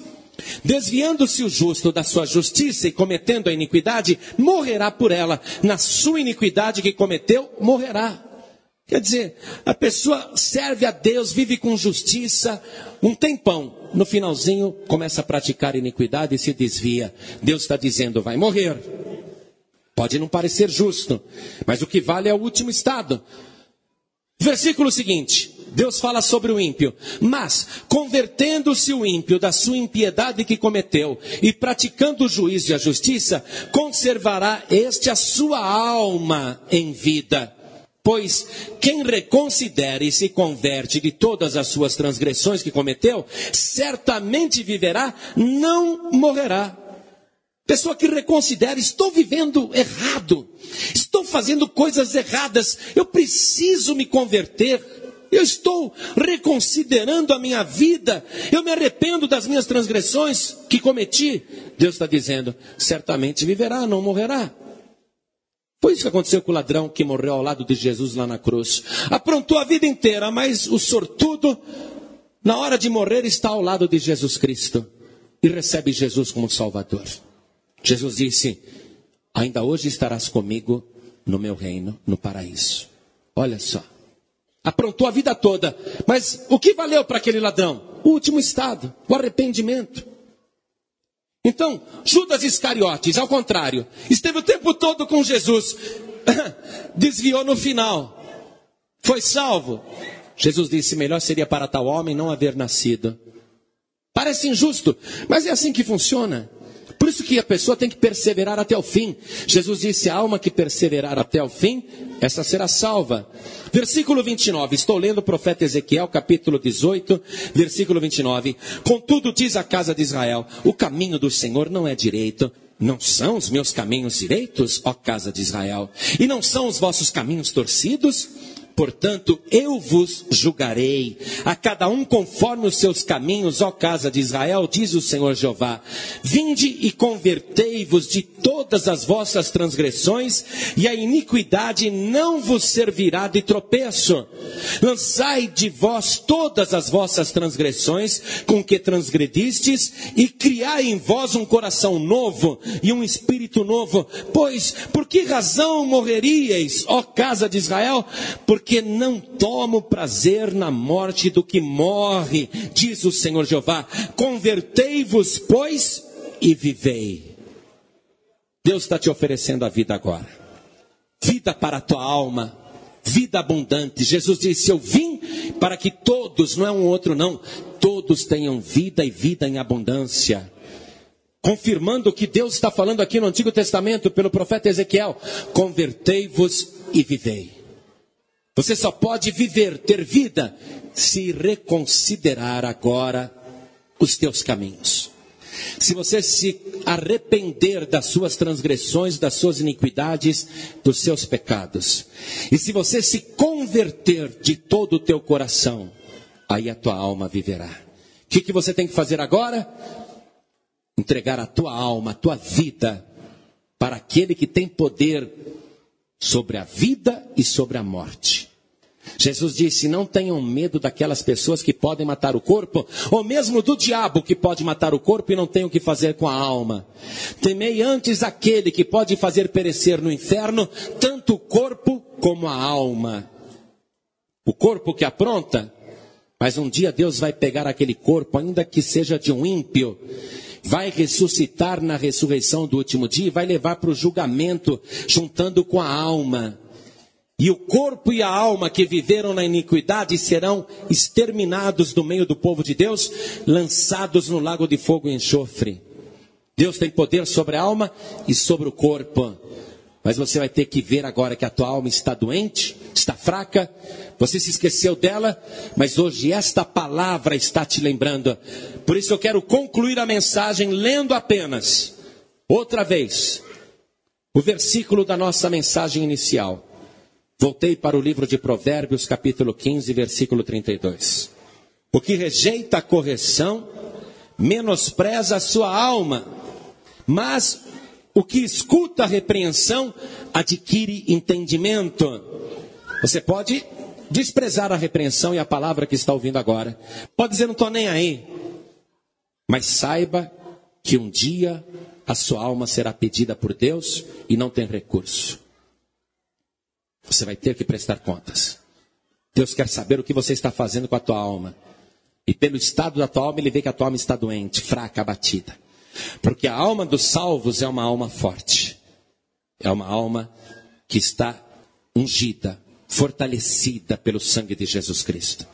Desviando-se o justo da sua justiça e cometendo a iniquidade, morrerá por ela. Na sua iniquidade que cometeu, morrerá. Quer dizer, a pessoa serve a Deus, vive com justiça um tempão. No finalzinho, começa a praticar iniquidade e se desvia. Deus está dizendo, vai morrer. Pode não parecer justo, mas o que vale é o último estado. Versículo seguinte. Deus fala sobre o ímpio. Mas, convertendo-se o ímpio da sua impiedade que cometeu e praticando o juízo e a justiça, conservará este a sua alma em vida. Pois quem reconsidera e se converte de todas as suas transgressões que cometeu, certamente viverá, não morrerá. Pessoa que reconsidera, estou vivendo errado, estou fazendo coisas erradas, eu preciso me converter, eu estou reconsiderando a minha vida, eu me arrependo das minhas transgressões que cometi. Deus está dizendo, certamente viverá, não morrerá. Foi isso que aconteceu com o ladrão que morreu ao lado de Jesus lá na cruz. Aprontou a vida inteira, mas o sortudo, na hora de morrer, está ao lado de Jesus Cristo e recebe Jesus como Salvador. Jesus disse: Ainda hoje estarás comigo no meu reino, no paraíso. Olha só. aprontou a vida toda. Mas o que valeu para aquele ladrão? O último estado, o arrependimento. Então, Judas Iscariotes, ao contrário, esteve o tempo todo com Jesus, <coughs> desviou no final, foi salvo. Jesus disse: melhor seria para tal homem não haver nascido. Parece injusto, mas é assim que funciona. Isso que a pessoa tem que perseverar até o fim. Jesus disse: a alma que perseverar até o fim, essa será salva. Versículo 29, estou lendo o profeta Ezequiel, capítulo 18, versículo 29. Contudo, diz a casa de Israel: o caminho do Senhor não é direito. Não são os meus caminhos direitos, ó casa de Israel? E não são os vossos caminhos torcidos? Portanto, eu vos julgarei, a cada um conforme os seus caminhos, ó casa de Israel, diz o Senhor Jeová. Vinde e convertei-vos de todas as vossas transgressões, e a iniquidade não vos servirá de tropeço. Lançai de vós todas as vossas transgressões com que transgredistes, e criai em vós um coração novo e um espírito novo. Pois, por que razão morreríeis, ó casa de Israel? Porque porque não tomo prazer na morte do que morre, diz o Senhor Jeová. Convertei-vos, pois, e vivei. Deus está te oferecendo a vida agora. Vida para a tua alma, vida abundante. Jesus disse: Eu vim para que todos, não é um outro, não, todos tenham vida e vida em abundância confirmando o que Deus está falando aqui no Antigo Testamento pelo profeta Ezequiel: convertei-vos e vivei. Você só pode viver, ter vida, se reconsiderar agora os teus caminhos. Se você se arrepender das suas transgressões, das suas iniquidades, dos seus pecados. E se você se converter de todo o teu coração, aí a tua alma viverá. O que, que você tem que fazer agora? Entregar a tua alma, a tua vida, para aquele que tem poder sobre a vida e sobre a morte. Jesus disse: Não tenham medo daquelas pessoas que podem matar o corpo, ou mesmo do diabo que pode matar o corpo e não tem o que fazer com a alma. Temei antes aquele que pode fazer perecer no inferno tanto o corpo como a alma. O corpo que apronta, mas um dia Deus vai pegar aquele corpo, ainda que seja de um ímpio, vai ressuscitar na ressurreição do último dia e vai levar para o julgamento, juntando com a alma. E o corpo e a alma que viveram na iniquidade serão exterminados do meio do povo de Deus, lançados no lago de fogo e enxofre. Deus tem poder sobre a alma e sobre o corpo. Mas você vai ter que ver agora que a tua alma está doente, está fraca, você se esqueceu dela, mas hoje esta palavra está te lembrando. Por isso eu quero concluir a mensagem lendo apenas, outra vez, o versículo da nossa mensagem inicial. Voltei para o livro de Provérbios, capítulo 15, versículo 32. O que rejeita a correção, menospreza a sua alma, mas o que escuta a repreensão, adquire entendimento. Você pode desprezar a repreensão e a palavra que está ouvindo agora. Pode dizer, não estou nem aí. Mas saiba que um dia a sua alma será pedida por Deus e não tem recurso. Você vai ter que prestar contas. Deus quer saber o que você está fazendo com a tua alma. E pelo estado da tua alma, ele vê que a tua alma está doente, fraca, abatida. Porque a alma dos salvos é uma alma forte. É uma alma que está ungida, fortalecida pelo sangue de Jesus Cristo.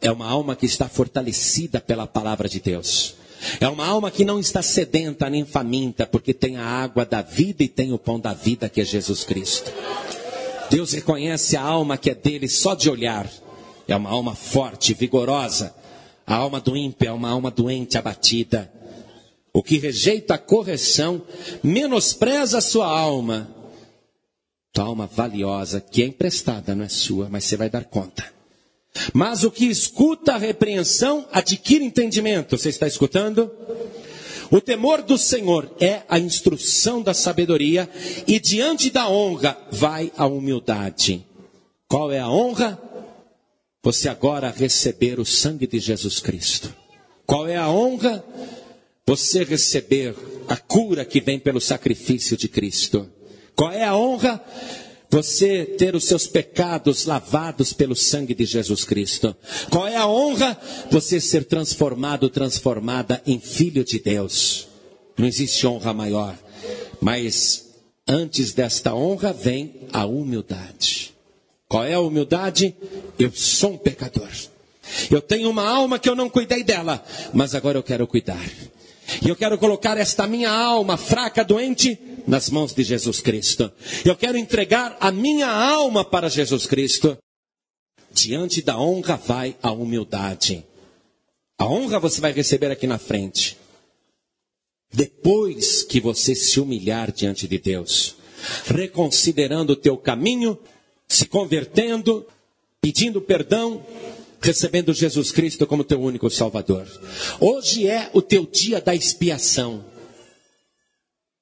É uma alma que está fortalecida pela palavra de Deus. É uma alma que não está sedenta nem faminta, porque tem a água da vida e tem o pão da vida, que é Jesus Cristo. Deus reconhece a alma que é dele só de olhar. É uma alma forte, vigorosa. A alma do ímpio é uma alma doente, abatida. O que rejeita a correção menospreza a sua alma. Tua alma valiosa, que é emprestada, não é sua, mas você vai dar conta. Mas o que escuta a repreensão adquire entendimento. Você está escutando? O temor do Senhor é a instrução da sabedoria, e diante da honra vai a humildade. Qual é a honra? Você agora receber o sangue de Jesus Cristo. Qual é a honra? Você receber a cura que vem pelo sacrifício de Cristo. Qual é a honra? Você ter os seus pecados lavados pelo sangue de Jesus Cristo. Qual é a honra? Você ser transformado, transformada em filho de Deus. Não existe honra maior. Mas antes desta honra vem a humildade. Qual é a humildade? Eu sou um pecador. Eu tenho uma alma que eu não cuidei dela, mas agora eu quero cuidar. E eu quero colocar esta minha alma fraca, doente, nas mãos de Jesus Cristo. Eu quero entregar a minha alma para Jesus Cristo. Diante da honra vai a humildade. A honra você vai receber aqui na frente. Depois que você se humilhar diante de Deus, reconsiderando o teu caminho, se convertendo, pedindo perdão, recebendo Jesus Cristo como teu único Salvador. Hoje é o teu dia da expiação.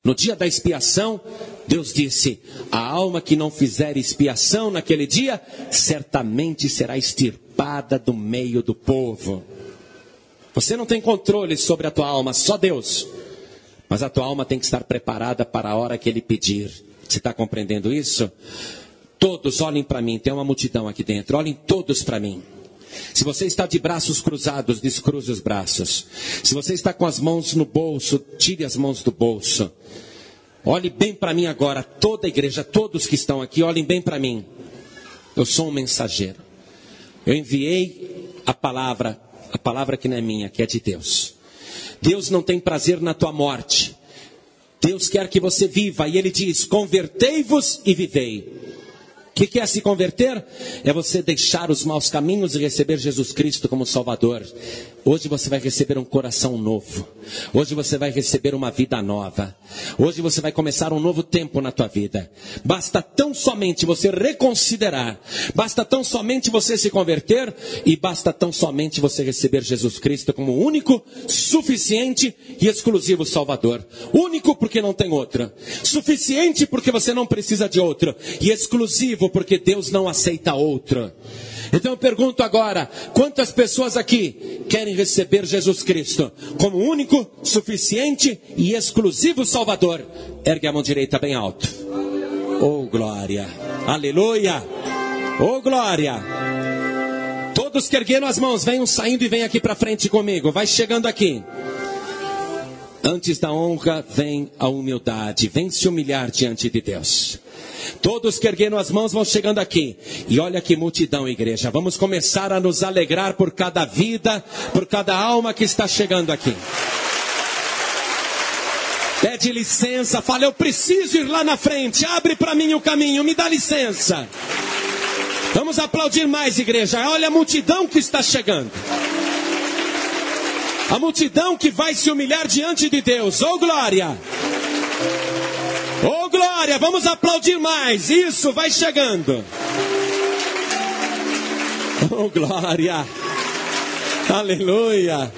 No dia da expiação, Deus disse: A alma que não fizer expiação naquele dia, certamente será extirpada do meio do povo. Você não tem controle sobre a tua alma, só Deus. Mas a tua alma tem que estar preparada para a hora que Ele pedir. Você está compreendendo isso? Todos olhem para mim, tem uma multidão aqui dentro, olhem todos para mim. Se você está de braços cruzados, descruze os braços. Se você está com as mãos no bolso, tire as mãos do bolso. Olhe bem para mim agora, toda a igreja, todos que estão aqui, olhem bem para mim. Eu sou um mensageiro. Eu enviei a palavra, a palavra que não é minha, que é de Deus. Deus não tem prazer na tua morte. Deus quer que você viva, e Ele diz: convertei-vos e vivei. O que, que é se converter? É você deixar os maus caminhos e receber Jesus Cristo como Salvador. Hoje você vai receber um coração novo. Hoje você vai receber uma vida nova. Hoje você vai começar um novo tempo na tua vida. Basta tão somente você reconsiderar. Basta tão somente você se converter e basta tão somente você receber Jesus Cristo como único, suficiente e exclusivo Salvador. Único porque não tem outro. Suficiente porque você não precisa de outro. E exclusivo porque Deus não aceita outro. Então eu pergunto agora: quantas pessoas aqui querem receber Jesus Cristo como único, suficiente e exclusivo Salvador? Ergue a mão direita bem alto. Oh glória! Aleluia! Oh glória! Todos que ergueram as mãos, venham saindo e venham aqui para frente comigo. Vai chegando aqui. Antes da honra vem a humildade. Vem se humilhar diante de Deus. Todos que ergueram as mãos vão chegando aqui. E olha que multidão, igreja. Vamos começar a nos alegrar por cada vida, por cada alma que está chegando aqui. Pede licença, fala, eu preciso ir lá na frente, abre para mim o caminho, me dá licença. Vamos aplaudir mais, igreja. Olha a multidão que está chegando. A multidão que vai se humilhar diante de Deus. Oh glória! Oh glória, vamos aplaudir mais. Isso, vai chegando. Oh glória. Aleluia.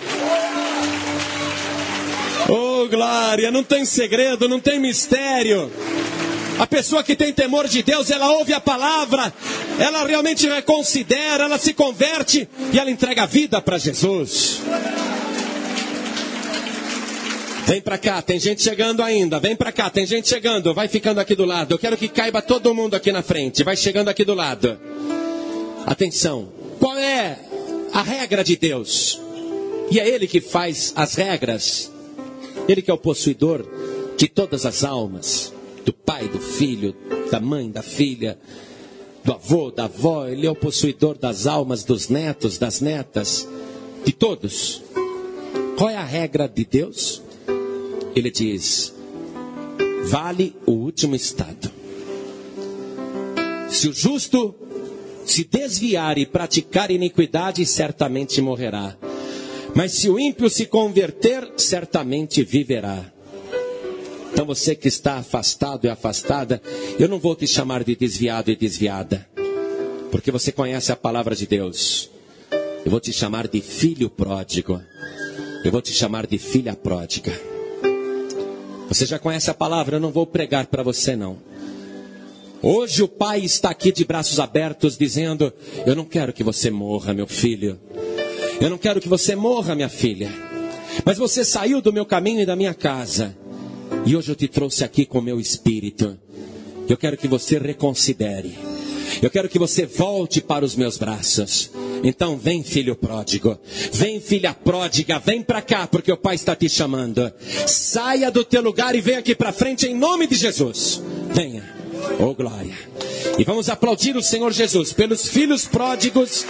Oh glória, não tem segredo, não tem mistério. A pessoa que tem temor de Deus, ela ouve a palavra, ela realmente reconsidera, ela se converte e ela entrega a vida para Jesus. Vem para cá, tem gente chegando ainda. Vem para cá, tem gente chegando. Vai ficando aqui do lado. Eu quero que caiba todo mundo aqui na frente. Vai chegando aqui do lado. Atenção. Qual é a regra de Deus? E é Ele que faz as regras. Ele que é o possuidor de todas as almas. Do pai, do filho, da mãe, da filha, do avô, da avó. Ele é o possuidor das almas, dos netos, das netas, de todos. Qual é a regra de Deus? Ele diz: vale o último estado. Se o justo se desviar e praticar iniquidade, certamente morrerá. Mas se o ímpio se converter, certamente viverá. Então você que está afastado e afastada, eu não vou te chamar de desviado e desviada, porque você conhece a palavra de Deus. Eu vou te chamar de filho pródigo. Eu vou te chamar de filha pródiga. Você já conhece a palavra, eu não vou pregar para você não. Hoje o pai está aqui de braços abertos dizendo: Eu não quero que você morra, meu filho. Eu não quero que você morra, minha filha. Mas você saiu do meu caminho e da minha casa. E hoje eu te trouxe aqui com meu espírito. Eu quero que você reconsidere. Eu quero que você volte para os meus braços. Então vem, filho pródigo. Vem, filha pródiga. Vem para cá, porque o Pai está te chamando. Saia do teu lugar e vem aqui para frente em nome de Jesus. Venha. Oh glória. E vamos aplaudir o Senhor Jesus pelos filhos pródigos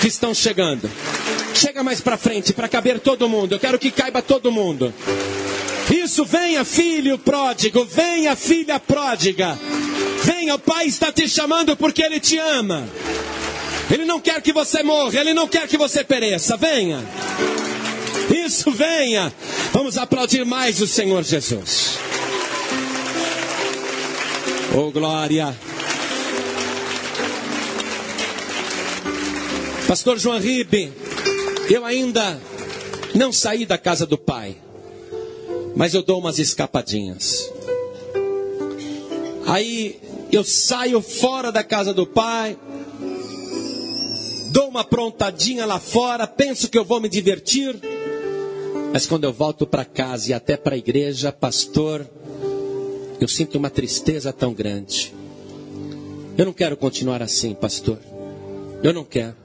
que estão chegando. Chega mais para frente para caber todo mundo. Eu quero que caiba todo mundo. Isso, venha, filho pródigo, venha, filha pródiga. Venha, o Pai está te chamando porque Ele te ama. Ele não quer que você morra, Ele não quer que você pereça. Venha. Isso, venha. Vamos aplaudir mais o Senhor Jesus. Oh, glória. Pastor João Ribe, eu ainda não saí da casa do Pai, mas eu dou umas escapadinhas. Aí eu saio fora da casa do Pai, dou uma prontadinha lá fora, penso que eu vou me divertir, mas quando eu volto para casa e até para a igreja, pastor, eu sinto uma tristeza tão grande. Eu não quero continuar assim, pastor. Eu não quero.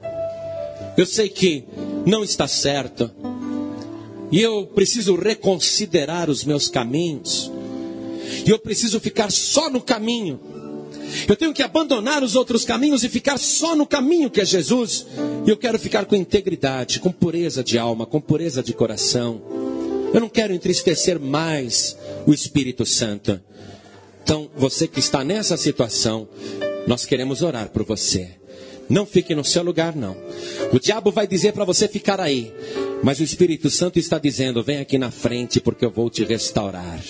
Eu sei que não está certo. E eu preciso reconsiderar os meus caminhos. E eu preciso ficar só no caminho. Eu tenho que abandonar os outros caminhos e ficar só no caminho que é Jesus. E eu quero ficar com integridade, com pureza de alma, com pureza de coração. Eu não quero entristecer mais o Espírito Santo. Então, você que está nessa situação, nós queremos orar por você. Não fique no seu lugar, não. O diabo vai dizer para você ficar aí. Mas o Espírito Santo está dizendo: vem aqui na frente, porque eu vou te restaurar.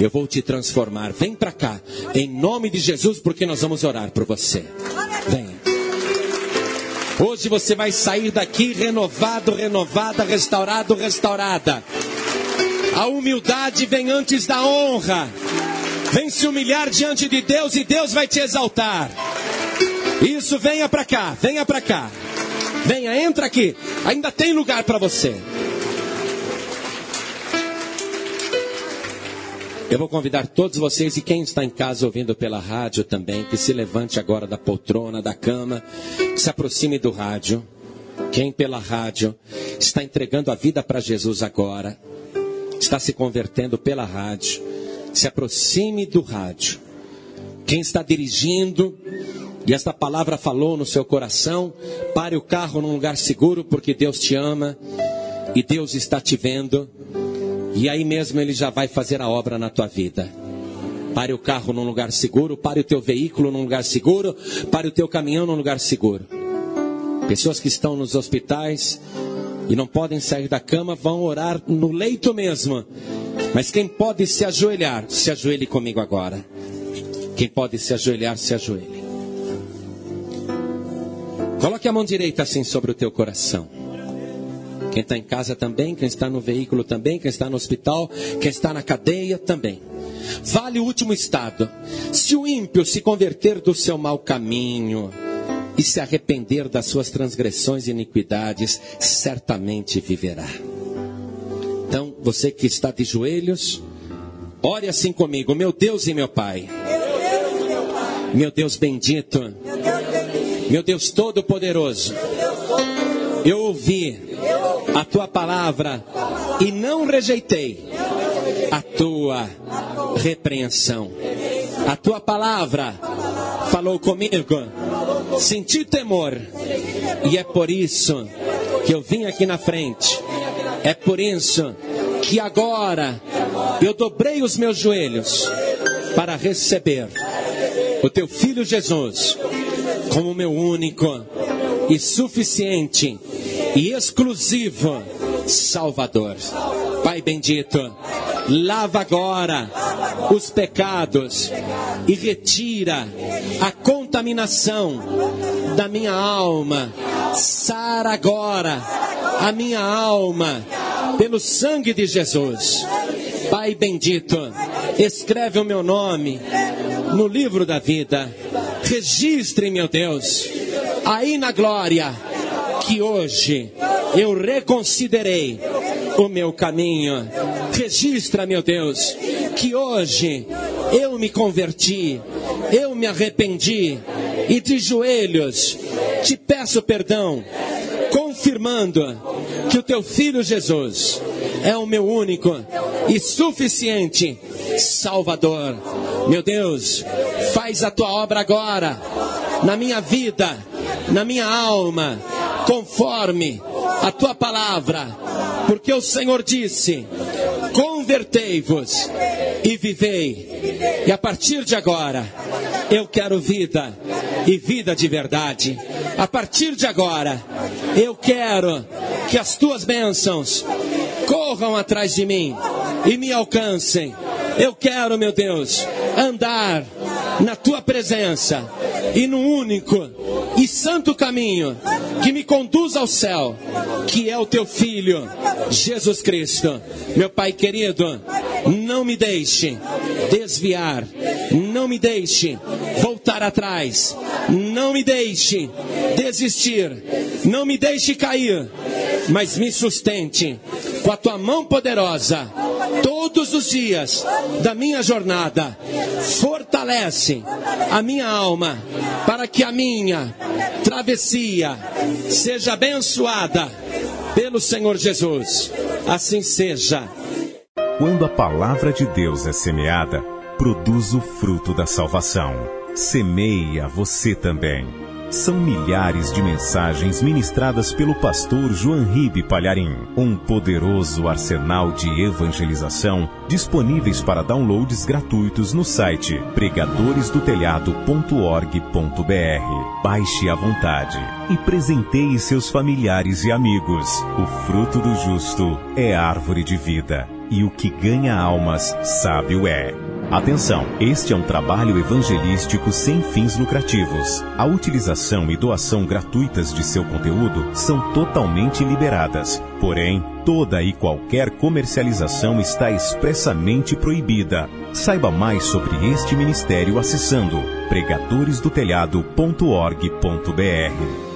Eu vou te transformar. Vem para cá, em nome de Jesus, porque nós vamos orar por você. Venha. Hoje você vai sair daqui renovado, renovada, restaurado, restaurada. A humildade vem antes da honra. Vem se humilhar diante de Deus e Deus vai te exaltar. Isso, venha para cá, venha para cá. Venha, entra aqui. Ainda tem lugar para você. Eu vou convidar todos vocês e quem está em casa ouvindo pela rádio também, que se levante agora da poltrona, da cama, que se aproxime do rádio. Quem pela rádio está entregando a vida para Jesus agora, está se convertendo pela rádio, se aproxime do rádio. Quem está dirigindo e esta palavra falou no seu coração, pare o carro num lugar seguro porque Deus te ama e Deus está te vendo. E aí mesmo ele já vai fazer a obra na tua vida. Pare o carro num lugar seguro, pare o teu veículo num lugar seguro, pare o teu caminhão num lugar seguro. Pessoas que estão nos hospitais e não podem sair da cama vão orar no leito mesmo. Mas quem pode se ajoelhar, se ajoelhe comigo agora. Quem pode se ajoelhar, se ajoelhe. Coloque a mão direita assim sobre o teu coração. Quem está em casa também, quem está no veículo também, quem está no hospital, quem está na cadeia também. Vale o último estado. Se o ímpio se converter do seu mau caminho e se arrepender das suas transgressões e iniquidades, certamente viverá. Então, você que está de joelhos, ore assim comigo, meu Deus e meu Pai. Meu Deus bendito. Meu Deus todo-poderoso. Eu ouvi a tua palavra e não rejeitei a tua repreensão. A tua palavra falou comigo, senti temor e é por isso que eu vim aqui na frente. É por isso que agora eu dobrei os meus joelhos para receber o teu filho Jesus como meu único e suficiente e exclusivo Salvador. Pai bendito, lava agora os pecados e retira a contaminação da minha alma. Sara agora a minha alma pelo sangue de Jesus. Pai bendito, escreve o meu nome no livro da vida. Registre, meu Deus, aí na glória que hoje eu reconsiderei o meu caminho. Registra, meu Deus, que hoje eu me converti, eu me arrependi e de joelhos te peço perdão, confirmando que o teu filho Jesus é o meu único e suficiente Salvador. Meu Deus, faz a tua obra agora, na minha vida, na minha alma, conforme a tua palavra, porque o Senhor disse: convertei-vos e vivei. E a partir de agora, eu quero vida e vida de verdade. A partir de agora, eu quero que as tuas bênçãos corram atrás de mim e me alcancem. Eu quero, meu Deus, andar na tua presença e no único e santo caminho que me conduz ao céu, que é o teu filho, Jesus Cristo. Meu Pai querido, não me deixe desviar, não me deixe voltar atrás, não me deixe desistir, não me deixe cair, mas me sustente com a tua mão poderosa todos os dias da minha jornada. Fortalece a minha alma para que a minha travessia seja abençoada pelo Senhor Jesus. Assim seja. Quando a palavra de Deus é semeada, produz o fruto da salvação. Semeia você também. São milhares de mensagens ministradas pelo pastor João Ribe Palharim. Um poderoso arsenal de evangelização disponíveis para downloads gratuitos no site pregadoresdotelhado.org.br. Baixe à vontade e presenteie seus familiares e amigos. O fruto do justo é árvore de vida, e o que ganha almas, sábio é. Atenção, este é um trabalho evangelístico sem fins lucrativos. A utilização e doação gratuitas de seu conteúdo são totalmente liberadas. Porém, toda e qualquer comercialização está expressamente proibida. Saiba mais sobre este ministério acessando pregadoresdotelhado.org.br.